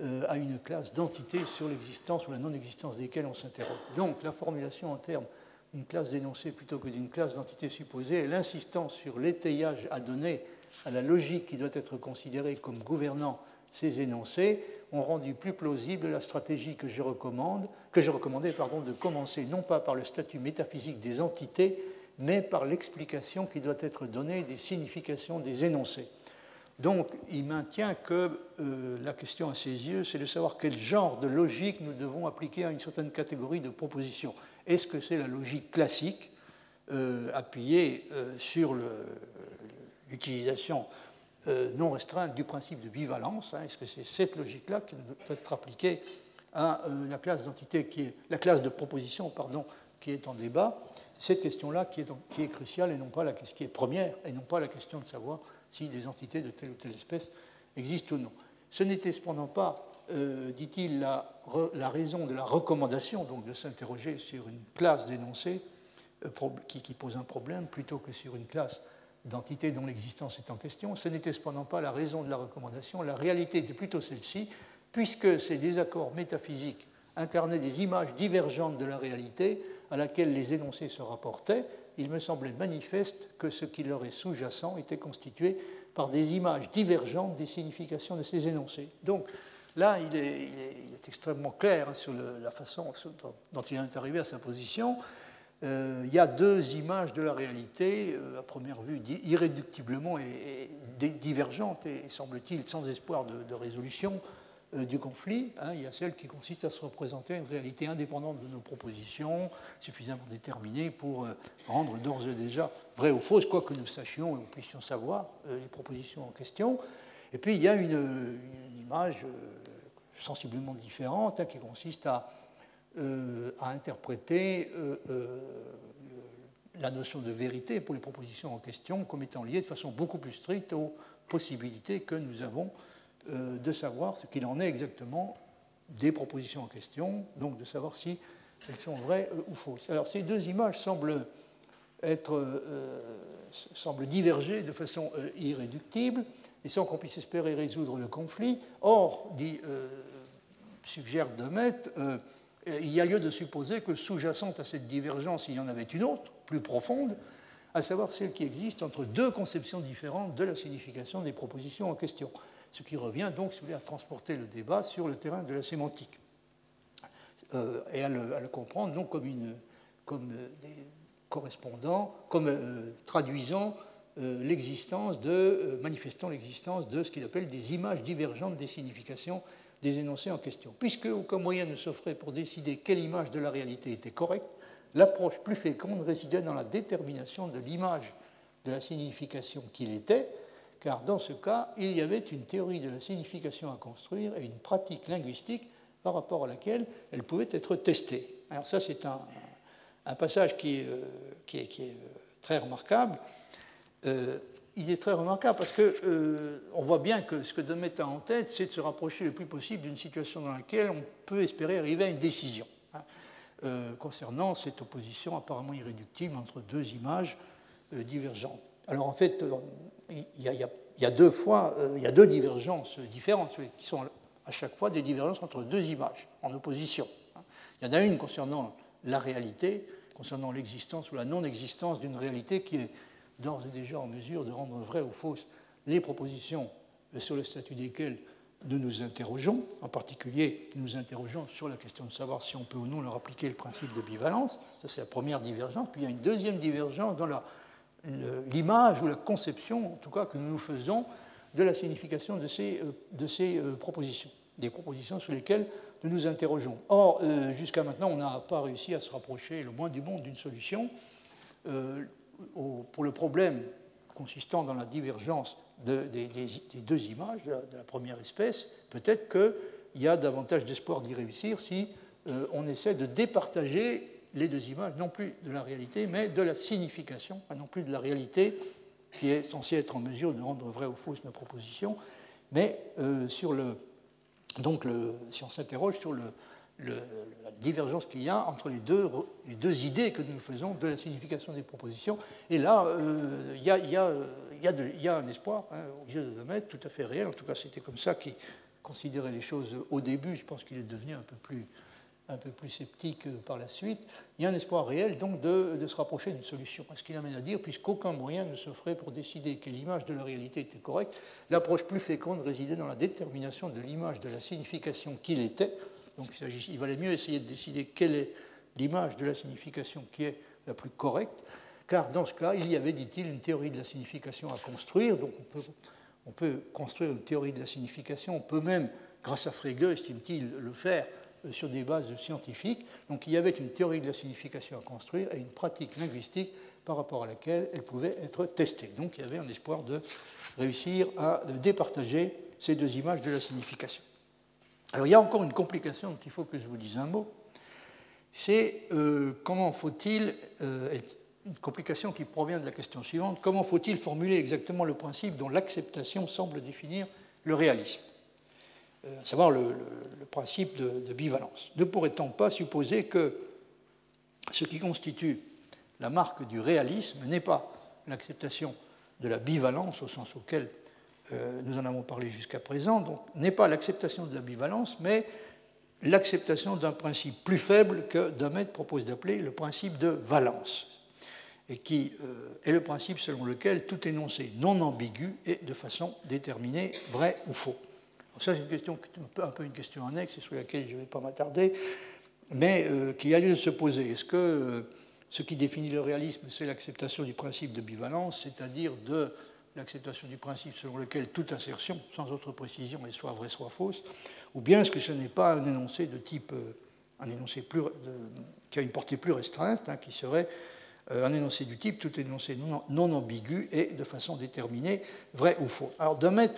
[SPEAKER 2] euh, à une classe d'entités sur l'existence ou la non-existence desquelles on s'interroge. Donc la formulation en termes d'une classe d'énoncés plutôt que d'une classe d'entités supposées et l'insistance sur l'étayage à donner à la logique qui doit être considérée comme gouvernant ces énoncés ont rendu plus plausible la stratégie que je, recommande, que je recommandais pardon, de commencer non pas par le statut métaphysique des entités, mais par l'explication qui doit être donnée des significations des énoncés. Donc, il maintient que euh, la question à ses yeux, c'est de savoir quel genre de logique nous devons appliquer à une certaine catégorie de propositions. Est-ce que c'est la logique classique, euh, appuyée euh, sur l'utilisation non restreinte du principe de bivalence. Hein, est-ce que c'est cette logique-là qui doit être appliquée à la classe d'entité qui est la classe de proposition pardon, qui est en débat? Cette question-là qui est, qui est cruciale et non pas la qui est première et non pas la question de savoir si des entités de telle ou telle espèce existent ou non. Ce n'était cependant pas, euh, dit-il, la, raison de la recommandation, donc de s'interroger sur une classe d'énoncés qui, qui, pose un problème plutôt que sur une classe d'entités dont l'existence est en question. Ce n'était cependant pas la raison de la recommandation. La réalité était plutôt celle-ci, puisque ces désaccords métaphysiques incarnaient des images divergentes de la réalité à laquelle les énoncés se rapportaient, il me semblait manifeste que ce qui leur est sous-jacent était constitué par des images divergentes des significations de ces énoncés. Donc là, il est, extrêmement clair hein, sur la façon dont il est arrivé à sa position. Euh, il y a deux images de la réalité, euh, à première vue irréductiblement et, divergentes et, semble-t-il, sans espoir de, résolution du conflit. Hein. il y a celle qui consiste à se représenter une réalité indépendante de nos propositions, suffisamment déterminée pour rendre d'ores et déjà vraies ou fausses, quoi que nous sachions et nous puissions savoir les propositions en question. Et puis il y a une, image sensiblement différente hein, qui consiste à euh, interpréter euh, euh, la notion de vérité pour les propositions en question comme étant liée de façon beaucoup plus stricte aux possibilités que nous avons de savoir ce qu'il en est exactement des propositions en question, donc de savoir si elles sont vraies ou fausses. Alors ces deux images semblent être, semblent diverger de façon irréductible et sans qu'on puisse espérer résoudre le conflit. Or, suggère Demet, il y a lieu de supposer que sous-jacente à cette divergence, il y en avait une autre, plus profonde, à savoir celle qui existe entre deux conceptions différentes de la signification des propositions en question. Ce qui revient donc, à transporter le débat sur le terrain de la sémantique. Euh, et à le, comprendre donc comme, une, comme euh, comme euh, traduisant l'existence de, manifestant l'existence de ce qu'il appelle des images divergentes des significations des énoncés en question. Puisque aucun moyen ne s'offrait pour décider quelle image de la réalité était correcte, l'approche plus féconde résidait dans la détermination de l'image de la signification qu'il était, car dans ce cas, il y avait une théorie de la signification à construire et une pratique linguistique par rapport à laquelle elle pouvait être testée. Alors ça, c'est un, passage qui est, euh, euh, très remarquable. Euh, il est très remarquable parce euh, voit bien que ce que Demet a en tête, c'est de se rapprocher le plus possible d'une situation dans laquelle on peut espérer arriver à une décision hein, concernant cette opposition apparemment irréductible entre deux images divergentes. Alors en fait, il y, a, deux fois, il y a deux divergences différentes qui sont à chaque fois des divergences entre deux images en opposition. Hein. Il y en a une concernant la réalité, concernant l'existence ou la non-existence d'une réalité qui est d'ores et déjà en mesure de rendre vraies ou fausses les propositions sur le statut desquelles nous nous interrogeons. En particulier, nous nous interrogeons sur la question de savoir si on peut ou non leur appliquer le principe de bivalence. Ça, c'est la première divergence. Puis il y a une deuxième divergence dans l'image ou la conception, en tout cas, que nous nous faisons de la signification de ces, euh, de ces euh, propositions, des propositions sur lesquelles nous nous interrogeons. Or, euh, jusqu'à maintenant, on n'a pas réussi à se rapprocher le moins du monde d'une solution. pour le problème consistant dans la divergence des, deux images de la, première espèce, peut-être qu'il y a davantage d'espoir d'y réussir si on essaie de départager les deux images, non plus de la réalité, mais de la signification, non plus de la réalité qui est censée être en mesure de rendre vraie ou fausse nos propositions, mais euh, sur le, donc le, si on s'interroge sur le, la divergence qu'il y a entre les deux, les deux, idées que nous faisons de la signification des propositions. Et là, euh, il y, a, un espoir hein, aux yeux de Demet, tout à fait réel. En tout cas, c'était comme ça qu'il considérait les choses au début. Je pense qu'il est devenu un peu plus, un peu plus sceptique par la suite. Il y a un espoir réel donc de, se rapprocher d'une solution. Ce qu'il amène à dire, puisqu'aucun moyen ne se ferait pour décider que l'image de la réalité était correcte, l'approche plus féconde résidait dans la détermination de l'image de la signification qu'il était donc il, valait mieux essayer de décider quelle est l'image de la signification qui est la plus correcte, car dans ce cas, il y avait, dit-il, une théorie de la signification à construire. Donc on peut, on peut, construire une théorie de la signification, on peut même, grâce à Frege, estime-t-il, le faire euh, sur des bases scientifiques. Donc il y avait une théorie de la signification à construire et une pratique linguistique par rapport à laquelle elle pouvait être testée. Donc il y avait un espoir de réussir à départager ces deux images de la signification. Alors il y a encore une complication dont il faut que je vous dise un mot. C'est euh, comment faut-il, euh, une complication qui provient de la question suivante, comment faut-il formuler exactement le principe dont l'acceptation semble définir le réalisme? À savoir le, principe de, bivalence. Ne pourrait-on pas supposer que ce qui constitue la marque du réalisme n'est pas l'acceptation de la bivalence au sens auquel euh, nous en avons parlé jusqu'à présent, donc n'est pas l'acceptation de l'ambivalence, mais l'acceptation d'un principe plus faible que Damet propose d'appeler le principe de valence, et qui euh, est le principe selon lequel tout énoncé non ambigu est de façon déterminée vrai ou faux. Ça, c'est une question, un peu une question annexe, sur laquelle je ne vais pas m'attarder, mais euh, qui a lieu de se poser. Est-ce que ce qui définit le réalisme, c'est l'acceptation du principe de bivalence, c'est-à-dire de l'acceptation du principe selon lequel toute assertion, sans autre précision, est soit vraie, soit fausse, ou bien est-ce que ce n'est pas un énoncé de type, euh, un énoncé plus, qui a une portée plus restreinte, hein, qui serait euh, un énoncé du type tout énoncé non, ambigu et de façon déterminée, vrai ou faux. Alors Domet,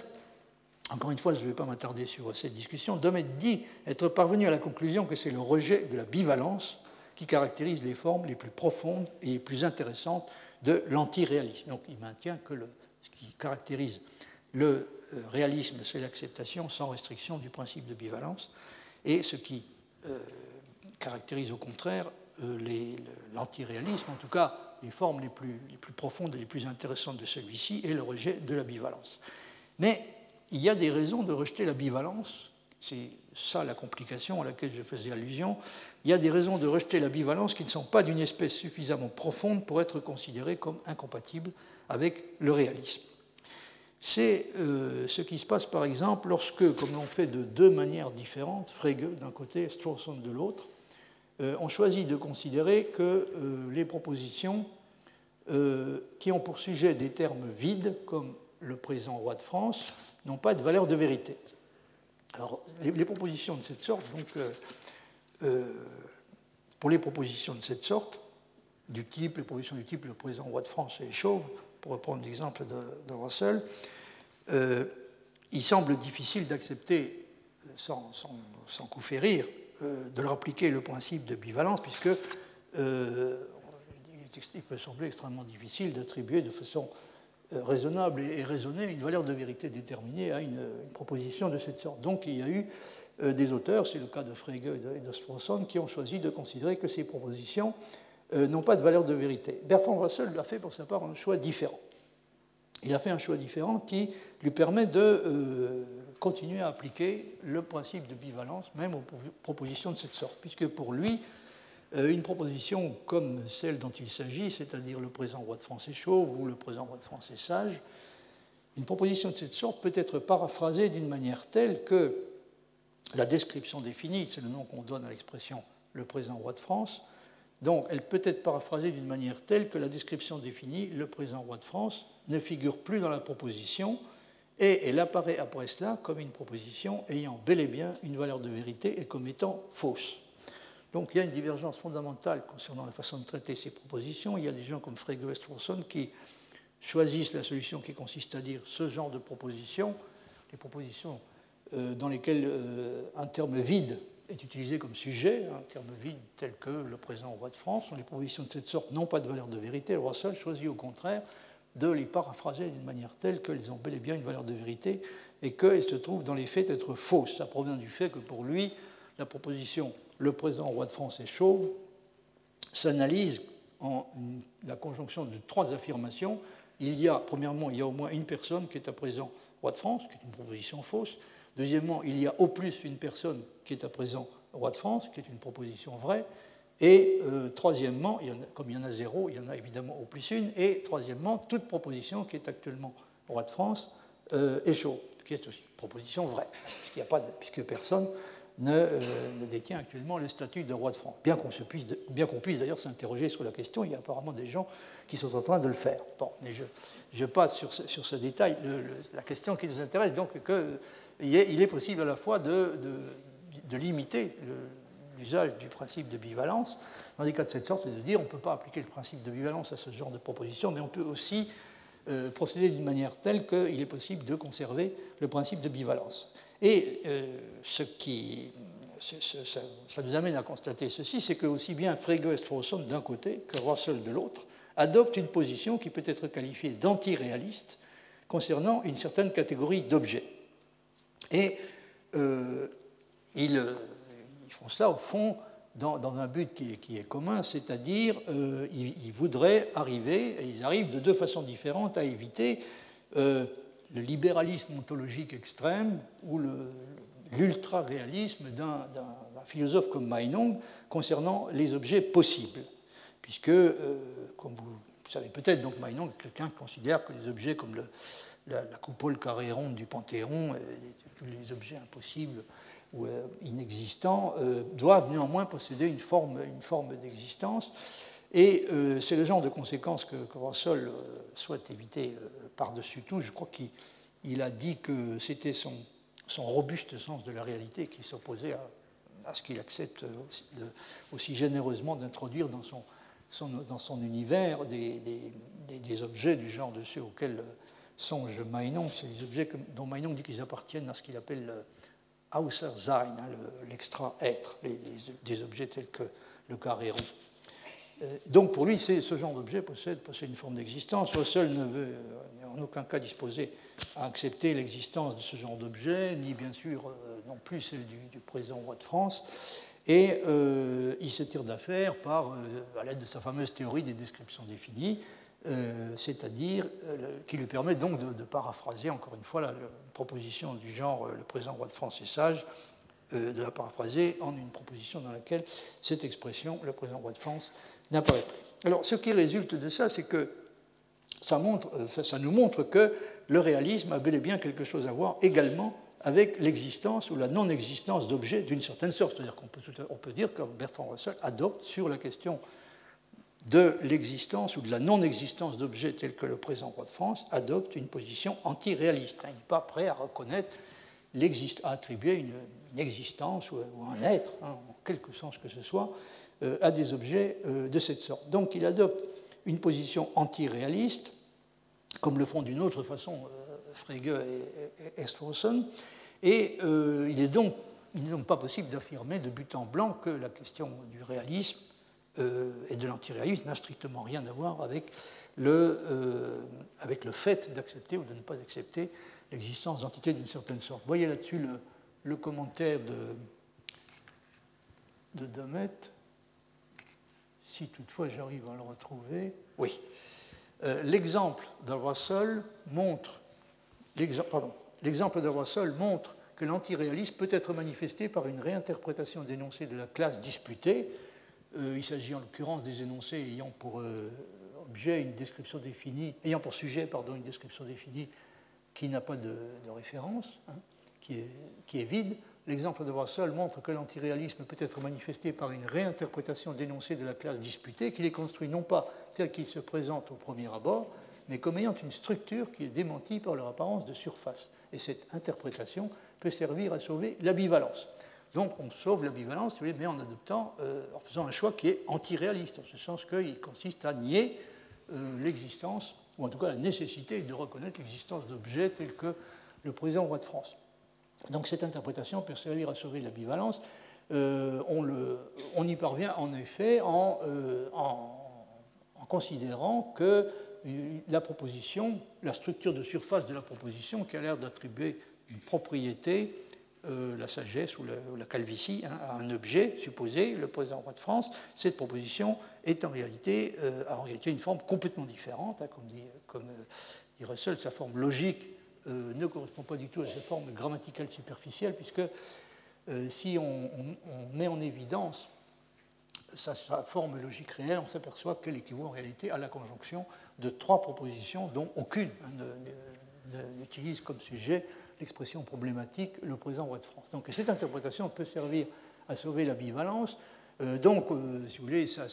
[SPEAKER 2] encore une fois, je ne vais pas m'attarder sur cette discussion, Domet dit être parvenu à la conclusion que c'est le rejet de la bivalence qui caractérise les formes les plus profondes et les plus intéressantes de l'antiréalisme. Donc il maintient que ce qui caractérise le euh, réalisme, c'est l'acceptation sans restriction du principe de bivalence. Et ce qui euh, caractérise au contraire euh, l'antiréalisme, en tout cas les formes les plus, les plus, profondes et les plus intéressantes de celui-ci, est le rejet de la bivalence. Mais il y a des raisons de rejeter la bivalence. C'est ça la complication à laquelle je faisais allusion. Il y a des raisons de rejeter la bivalence qui ne sont pas d'une espèce suffisamment profonde pour être considérées comme incompatibles avec le réalisme. C'est euh, ce qui se passe par exemple lorsque, comme l'on fait de deux manières différentes, Frege d'un côté, Strawson de l'autre, euh, on choisit de considérer que euh, les propositions qui ont pour sujet des termes vides, comme le présent roi de France, n'ont pas de valeur de vérité. Alors, les, propositions de cette sorte, donc, pour les propositions de cette sorte, du type, les propositions du type le présent roi de France est chauve, pour reprendre l'exemple de, Russell, euh, il semble difficile d'accepter, sans, coup férir, euh, de leur appliquer le principe de bivalence, puisque euh, il peut sembler extrêmement difficile d'attribuer de façon raisonnable et raisonnée une valeur de vérité déterminée à une, proposition de cette sorte. Donc il y a eu des auteurs, c'est le cas de Frege et de Strawson, qui ont choisi de considérer que ces propositions euh, n'ont pas de valeur de vérité. Bertrand Russell a fait pour sa part un choix différent. Il a fait un choix différent qui lui permet de euh, continuer à appliquer le principe de bivalence, même aux propositions de cette sorte, puisque pour lui, euh, une proposition comme celle dont il s'agit, c'est-à-dire le présent roi de France est chauve ou le présent roi de France est sage, une proposition de cette sorte peut être paraphrasée d'une manière telle que la description définie, c'est le nom qu'on donne à l'expression le présent roi de France, donc elle peut être paraphrasée d'une manière telle que la description définie, le présent roi de France, ne figure plus dans la proposition et elle apparaît après cela comme une proposition ayant bel et bien une valeur de vérité et comme étant fausse. Donc il y a une divergence fondamentale concernant la façon de traiter ces propositions. Il y a des gens comme Frege Westphosson qui choisissent la solution qui consiste à dire ce genre de propositions, les propositions euh, dans lesquelles euh, un terme vide est utilisé comme sujet, un terme vide tel que le présent roi de France, les propositions de cette sorte n'ont pas de valeur de vérité. Russell choisit au contraire de les paraphraser d'une manière telle qu'elles ont bel et bien une valeur de vérité et qu'elles se trouvent dans les faits être fausses. Ça provient du fait que pour lui, la proposition le présent roi de France est chauve s'analyse en la conjonction de trois affirmations. Il y a, premièrement, il y a au moins une personne qui est à présent roi de France, qui est une proposition fausse. Deuxièmement, il y a au plus une personne qui est à présent roi de France, qui est une proposition vraie. Et euh, troisièmement, comme il y en a zéro, il y en a évidemment au plus une. Et troisièmement, toute proposition qui est actuellement roi de France euh, est chauve, qui est aussi une proposition vraie, puisque personne euh, ne, détient actuellement le statut de roi de France. Bien qu'on puisse, puisse d'ailleurs s'interroger sur la question, il y a apparemment des gens qui sont en train de le faire. Bon, mais je, passe sur ce, sur ce détail. la question qui nous intéresse, donc, est, il est possible à la fois de, de, limiter l'usage du principe de bivalence, dans des cas de cette sorte, et de dire on ne peut pas appliquer le principe de bivalence à ce genre de proposition, mais on peut aussi euh, procéder d'une manière telle qu'il est possible de conserver le principe de bivalence. Et euh, ce qui, ça, nous amène à constater ceci, c'est que aussi bien Frege et Strawson d'un côté que Russell de l'autre adoptent une position qui peut être qualifiée d'antiréaliste concernant une certaine catégorie d'objets. Et euh, ils, font cela au fond dans, un but qui est, commun, c'est-à-dire euh, ils, voudraient arriver, et ils arrivent de deux façons différentes à éviter le libéralisme ontologique extrême ou l'ultra-réalisme d'un philosophe comme Meinong concernant les objets possibles. Puisque, euh, comme vous savez peut-être, donc Meinong est quelqu'un qui considère que les objets comme la, coupole carrée ronde du Panthéon, et les objets impossibles ou euh, inexistants, euh, doivent néanmoins posséder une forme d'existence. Et c'est le genre de conséquences que, que Russell souhaite éviter par-dessus tout, je crois qu'il a dit que c'était son, robuste sens de la réalité qui s'opposait à, ce qu'il accepte aussi, généreusement d'introduire dans son, univers des, objets du genre de ceux auxquels songe Meinong. C'est des objets dont Meinong dit qu'ils appartiennent à ce qu'il appelle hein, l'extra-être, des objets tels que le carré rond. Euh, donc pour lui, ce genre d'objet possède, possède, une forme d'existence. Russell ne veut en aucun cas disposé à accepter l'existence de ce genre d'objet, ni bien sûr euh, non plus celle du, présent roi de France. Et euh, il se tire d'affaire par, euh, à l'aide de sa fameuse théorie des descriptions définies, c'est-à-dire qui lui permet donc de, paraphraser encore une fois la, proposition du genre le présent roi de France est sage, de la paraphraser en une proposition dans laquelle cette expression, le présent roi de France, Alors ce qui résulte de ça, c'est que euh, ça, nous montre que le réalisme a bel et bien quelque chose à voir également avec l'existence ou la non-existence d'objets d'une certaine sorte. C'est-à-dire qu'on peut, on peut dire que Bertrand Russell adopte sur la question de l'existence ou de la non-existence d'objets tels que le présent roi de France, adopte une position anti-réaliste. Il n'est pas prêt à reconnaître, à attribuer une, existence ou, un être, hein, en quelque sens que ce soit, à des objets euh, de cette sorte. Donc il adopte une position anti-réaliste, comme le font d'une autre façon euh, Frege et, Estrawson, et euh, il est donc n'est donc pas possible d'affirmer de but en blanc que la question du réalisme euh, et de l'antiréalisme n'a strictement rien à voir avec le, fait d'accepter ou de ne pas accepter l'existence d'entités d'une certaine sorte. Voyez là-dessus le, commentaire de, de si toutefois j'arrive à le retrouver. Oui. Euh, l'exemple de Russell montre, l'exemple de Russell montre que l'antiréalisme peut être manifesté par une réinterprétation d'énoncés de la classe disputée. il s'agit en l'occurrence des énoncés ayant pour objet une description définie, ayant pour sujet pardon, une description définie qui n'a pas de, référence, hein, qui, est, qui, est, vide. L'exemple de Russell montre que l'antiréalisme peut être manifesté par une réinterprétation d'énoncés de la classe disputée, qu'il est construit non pas tel qu'il se présente au premier abord, mais comme ayant une structure qui est démentie par leur apparence de surface. Et cette interprétation peut servir à sauver l'ambivalence. Donc on sauve l'ambivalence, mais en adoptant, euh, en faisant un choix qui est antiréaliste, en ce sens qu'il consiste à nier euh, l'existence, ou en tout cas la nécessité de reconnaître l'existence d'objets tels que le président roi de France. Donc cette interprétation peut servir à sauver l'ambivalence. Euh, on, y parvient en effet en, euh, considérant que la proposition, la structure de surface de la proposition, qui a l'air d'attribuer une propriété euh, la sagesse ou la, calvitie hein, à un objet supposé, le président roi de France, cette proposition est en réalité, euh, a en réalité une forme complètement différente. Hein, comme, dit, euh, dit, Russell, sa forme logique ne correspond pas du tout à sa forme grammaticale superficielle, puisque si on, met en évidence sa, forme logique réelle, on s'aperçoit qu'elle équivaut en réalité à la conjonction de trois propositions dont aucune hein, n'utilise comme sujet l'expression problématique le présent roi de France. Donc cette interprétation peut servir à sauver la bivalence. Euh, donc, euh, si vous voulez, ça,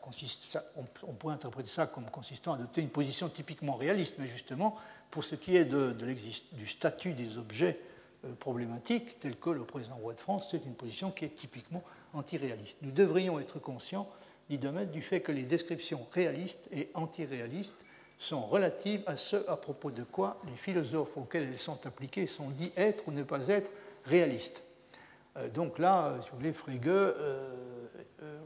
[SPEAKER 2] consiste, on, pourrait interpréter ça comme consistant à adopter une position typiquement réaliste, mais justement, pour ce qui est du statut des objets euh, problématiques, tels que le présent roi de France, c'est une position qui est typiquement antiréaliste. Nous devrions être conscients, dit du fait que les descriptions réalistes et antiréalistes sont relatives à ce à propos de quoi les philosophes auxquels elles sont appliquées sont dits être ou ne pas être réalistes. Euh, donc là, si vous voulez, Frege, euh,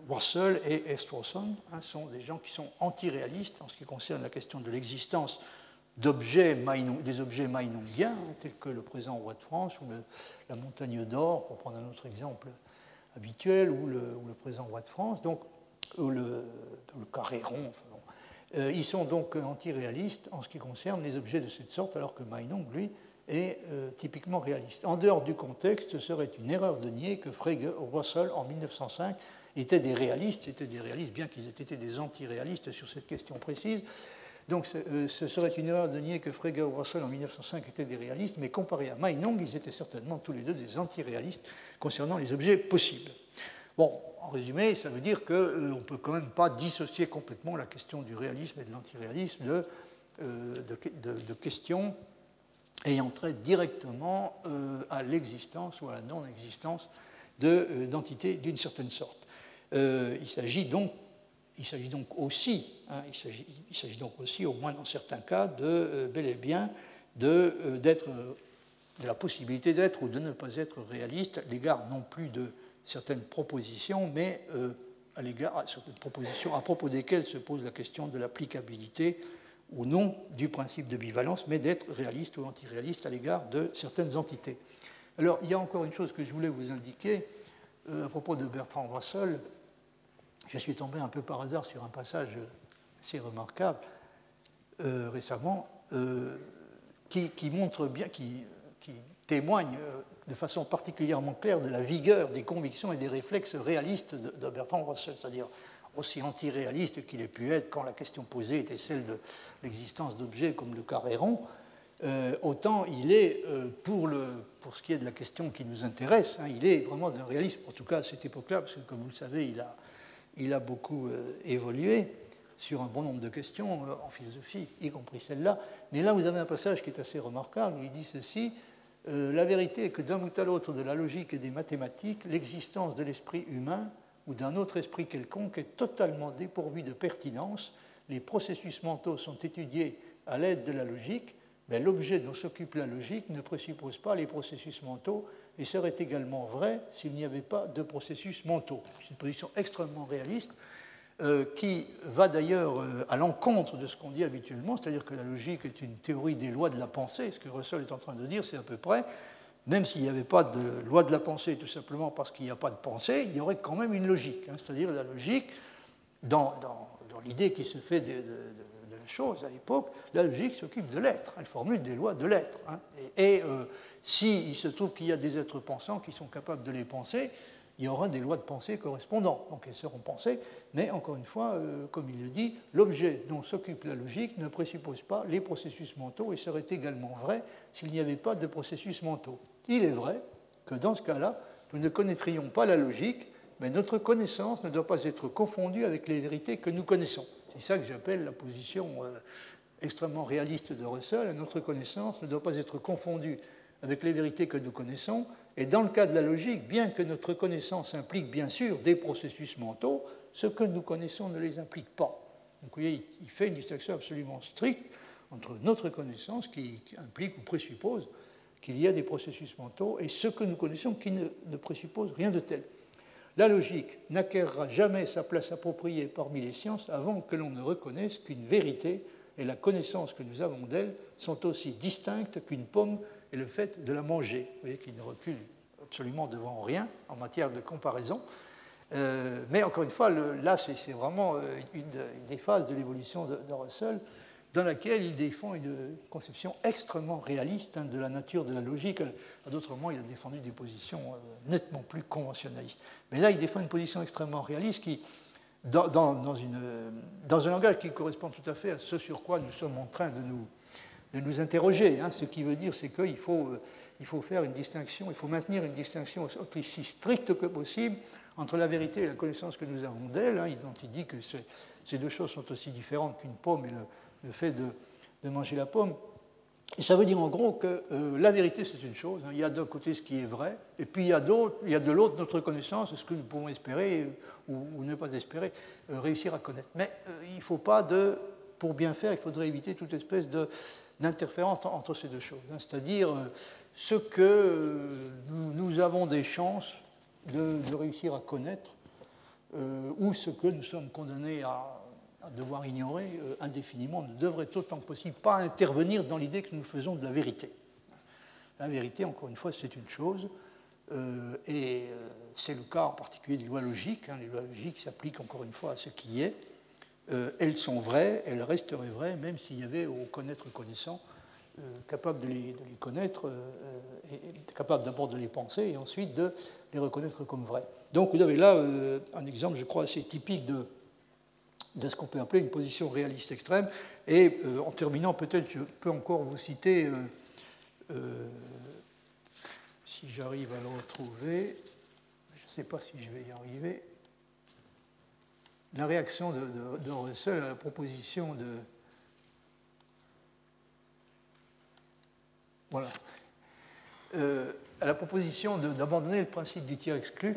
[SPEAKER 2] Russell et Estrawson hein, sont des gens qui sont antiréalistes en ce qui concerne la question de l'existence des objets mainongiens, hein, tels que le présent roi de France ou la montagne d'or, pour prendre un autre exemple habituel, ou le, présent roi de France, donc, ou le, carré rond, euh, ils sont donc antiréalistes en ce qui concerne les objets de cette sorte, alors que Meinong, lui, est euh, typiquement réaliste. En dehors du contexte, ce serait une erreur de nier que Frege Russell, en 1905, étaient des réalistes, étaient des réalistes, bien qu'ils aient été des antiréalistes sur cette question précise. Donc euh, ce serait une erreur de nier que Frege ou Russell en 1905 étaient des réalistes, mais comparé à Meinong, ils étaient certainement tous les deux des antiréalistes concernant les objets possibles. Bon, en résumé, ça veut dire qu'on euh, ne peut quand même pas dissocier complètement la question du réalisme et de l'antiréalisme de, euh, de, questions ayant trait directement à l'existence ou à la non-existence d'entités d'une certaine sorte. il s'agit donc, il s'agit donc aussi, hein, il s'agit donc aussi, au moins dans certains cas, de bel et bien d'être de, la possibilité d'être ou de ne pas être réaliste à l'égard non plus de certaines propositions, mais euh, à l'égard à certaines propositions à propos desquelles se pose la question de l'applicabilité ou non du principe de bivalence, mais d'être réaliste ou antiréaliste à l'égard de certaines entités. Alors, il y a encore une chose que je voulais vous indiquer euh, à propos de Bertrand Russell. Je suis tombé un peu par hasard sur un passage assez remarquable euh, récemment qui, montre bien, qui, témoigne de façon particulièrement claire de la vigueur des convictions et des réflexes réalistes de, Bertrand Russell, c'est-à-dire aussi antiréaliste qu'il ait pu être quand la question posée était celle de l'existence d'objets comme le carré rond, euh, autant il est, euh, pour, le, pour ce qui est de la question qui nous intéresse, hein, il est vraiment d'un réalisme, en tout cas à cette époque-là, parce que comme vous le savez, il a, il a beaucoup euh, évolué sur un bon nombre de questions en philosophie, y compris celle-là. Mais là, vous avez un passage qui est assez remarquable, il dit ceci, euh, la vérité est que d'un bout à l'autre de la logique et des mathématiques, l'existence de l'esprit humain ou d'un autre esprit quelconque est totalement dépourvue de pertinence. Les processus mentaux sont étudiés à l'aide de la logique, mais l'objet dont s'occupe la logique ne présuppose pas les processus mentaux et serait également vrai s'il n'y avait pas de processus mentaux. C'est une position extrêmement réaliste euh, qui va d'ailleurs euh, à l'encontre de ce qu'on dit habituellement, c'est-à-dire que la logique est une théorie des lois de la pensée. Ce que Russell est en train de dire, c'est à peu près, même s'il n'y avait pas de loi de la pensée, tout simplement parce qu'il n'y a pas de pensée, il y aurait quand même une logique. Hein. c'est-à-dire la logique, dans, l'idée qui se fait de, chose à l'époque, la logique s'occupe de l'être, elle formule des lois de l'être. Hein. et, euh, s'il se trouve qu'il y a des êtres pensants qui sont capables de les penser, il y aura des lois de pensée correspondantes. Donc elles seront pensées, mais encore une fois, euh, comme il le dit, l'objet dont s'occupe la logique ne présuppose pas les processus mentaux et serait également vrai s'il n'y avait pas de processus mentaux. Il est vrai que dans ce cas-là, nous ne connaîtrions pas la logique, mais notre connaissance ne doit pas être confondue avec les vérités que nous connaissons. C'est ça que j'appelle la position euh, extrêmement réaliste de Russell. Notre connaissance ne doit pas être confondue avec les vérités que nous connaissons, et dans le cas de la logique, bien que notre connaissance implique bien sûr des processus mentaux, ce que nous connaissons ne les implique pas. Donc vous voyez, il fait une distinction absolument stricte entre notre connaissance qui implique ou présuppose qu'il y a des processus mentaux et ce que nous connaissons qui ne, ne présuppose rien de tel. La logique n'acquérera jamais sa place appropriée parmi les sciences avant que l'on ne reconnaisse qu'une vérité et la connaissance que nous avons d'elle sont aussi distinctes qu'une pomme et le fait de la manger. Vous voyez qu'il ne recule absolument devant rien en matière de comparaison. Euh, mais encore une fois, là, c'est vraiment euh, une, des phases de l'évolution de, Russell dans laquelle il défend une conception extrêmement réaliste hein, de la nature de la logique. À d'autres moments, il a défendu des positions euh, nettement plus conventionnalistes. Mais là, il défend une position extrêmement réaliste qui, dans, un langage qui correspond tout à fait à ce sur quoi nous sommes en train de nous, interroger. Hein. Ce qui veut dire, c'est qu'il faut, euh, faut faire une distinction, il faut maintenir une distinction aussi stricte que possible entre la vérité et la connaissance que nous avons d'elle. Hein, il dit que ces deux choses sont aussi différentes qu'une pomme et le, fait de, manger la pomme. Et ça veut dire en gros que euh, la vérité, c'est une chose. Hein. Il y a d'un côté ce qui est vrai, et puis il y a, de l'autre notre connaissance, ce que nous pouvons espérer ou, ne pas espérer euh, réussir à connaître. Mais il ne faut pas de. Pour bien faire, il faudrait éviter toute espèce d'interférence entre ces deux choses. Hein. C'est-à-dire euh, ce que euh, nous, avons des chances de, réussir à connaître euh, ou ce que nous sommes condamnés à, devoir ignorer indéfiniment ne devrait autant que possible pas intervenir dans l'idée que nous faisons de la vérité. La vérité, encore une fois, c'est une chose. et c'est le cas en particulier des lois logiques. Hein. les lois logiques s'appliquent encore une fois à ce qui est. Euh, elles sont vraies, elles resteraient vraies, même s'il y avait au connaître connaissant, euh, capable de les, connaître, euh, et, capable d'abord de les penser et ensuite de les reconnaître comme vraies. Donc vous avez là un exemple, je crois, assez typique de, de ce qu'on peut appeler une position réaliste extrême. Et en terminant, peut-être je peux encore vous citer, si j'arrive à le retrouver, je ne sais pas si je vais y arriver la réaction de, Russell à la proposition de. Voilà. Euh, à la proposition d'abandonner le principe du tiers exclu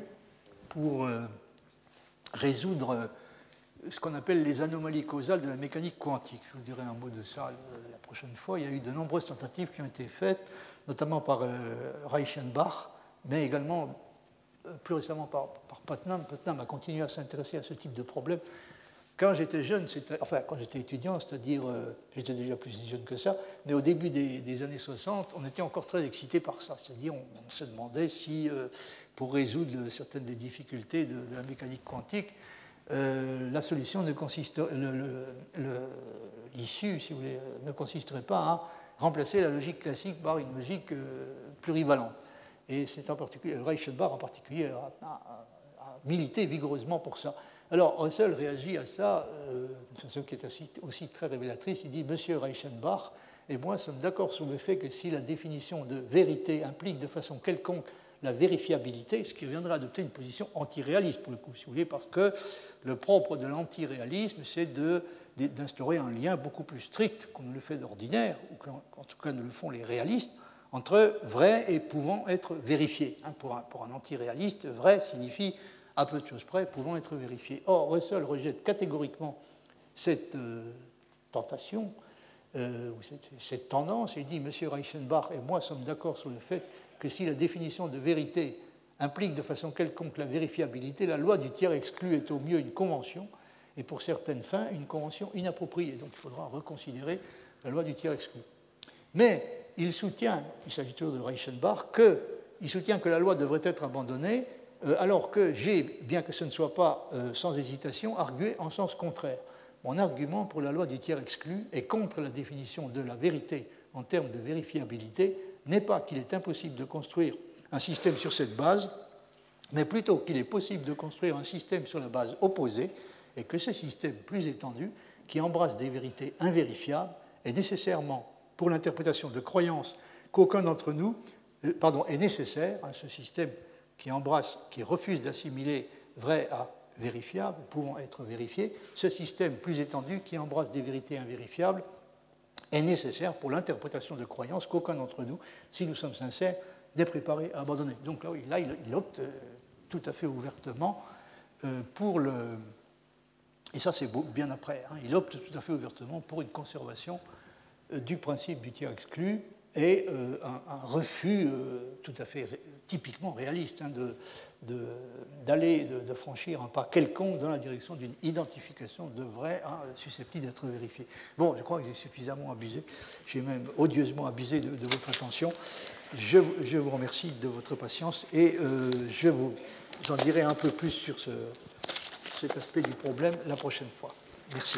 [SPEAKER 2] pour euh, résoudre euh, ce qu'on appelle les anomalies causales de la mécanique quantique. Je vous dirai un mot de ça la prochaine fois. Il y a eu de nombreuses tentatives qui ont été faites, notamment par Reichenbach, mais également plus récemment par, par Putnam. Putnam a continué à s'intéresser à ce type de problème. Quand j'étais jeune, enfin quand j'étais étudiant, c'est-à-dire euh, j'étais déjà plus jeune que ça, mais au début des, années 60, on était encore très excité par ça. C'est-à-dire on, se demandait si, euh, pour résoudre certaines des difficultés de, la mécanique quantique, euh, la solution ne l'issue, ne consisterait pas à remplacer la logique classique par une logique plurivalente. Et c'est en particulier, Reichenbach en particulier a, milité vigoureusement pour ça. Alors Russell réagit à ça euh, façon qui est aussi, très révélatrice. Il dit Monsieur Reichenbach et moi sommes d'accord sur le fait que si la définition de vérité implique de façon quelconque la vérifiabilité, ce qui reviendra à adopter une position antiréaliste pour le coup, si vous voulez, parce que le propre de l'antiréalisme, c'est d'instaurer un lien beaucoup plus strict qu'on ne le fait d'ordinaire, ou qu'en tout cas ne le font les réalistes, entre vrai et pouvant être vérifié. Hein, pour, un, pour un antiréaliste, vrai signifie à peu de choses près pouvant être vérifié. Or, Russell rejette catégoriquement cette euh, tentation, euh, cette, cette, tendance. Il dit M. Reichenbach et moi sommes d'accord sur le fait que si la définition de vérité implique de façon quelconque la vérifiabilité, la loi du tiers exclu est au mieux une convention et pour certaines fins une convention inappropriée. Donc il faudra reconsidérer la loi du tiers exclu. Mais il soutient, il s'agit toujours de Reichenbach, qu'il soutient que la loi devrait être abandonnée, euh, alors que j'ai, bien que ce ne soit pas euh, sans hésitation, argué en sens contraire. Mon argument pour la loi du tiers exclu et contre la définition de la vérité en termes de vérifiabilité n'est pas qu'il est impossible de construire un système sur cette base, mais plutôt qu'il est possible de construire un système sur la base opposée et que ce système plus étendu, qui embrasse des vérités invérifiables, est nécessairement, pour l'interprétation de croyances qu'aucun d'entre nous, euh, pardon, est nécessaire, hein, ce système qui embrasse, qui refuse d'assimiler vrai à vérifiable, pouvant être vérifié, ce système plus étendu qui embrasse des vérités invérifiables est nécessaire pour l'interprétation de croyances qu'aucun d'entre nous, si nous sommes sincères, n'est préparé à abandonner. Donc là, il, opte euh, tout à fait ouvertement euh, pour le... Et ça, c'est bien après. Hein, il opte tout à fait ouvertement pour une conservation euh, du principe du tiers exclu et un, refus tout à fait typiquement réaliste hein, de, d'aller, de, franchir un pas quelconque dans la direction d'une identification de vrai hein, susceptible d'être vérifié. Bon, je crois que j'ai suffisamment abusé, j'ai même odieusement abusé de, votre attention. Je, vous remercie de votre patience et euh, je vous en dirai un peu plus sur ce, cet aspect du problème la prochaine fois. Merci.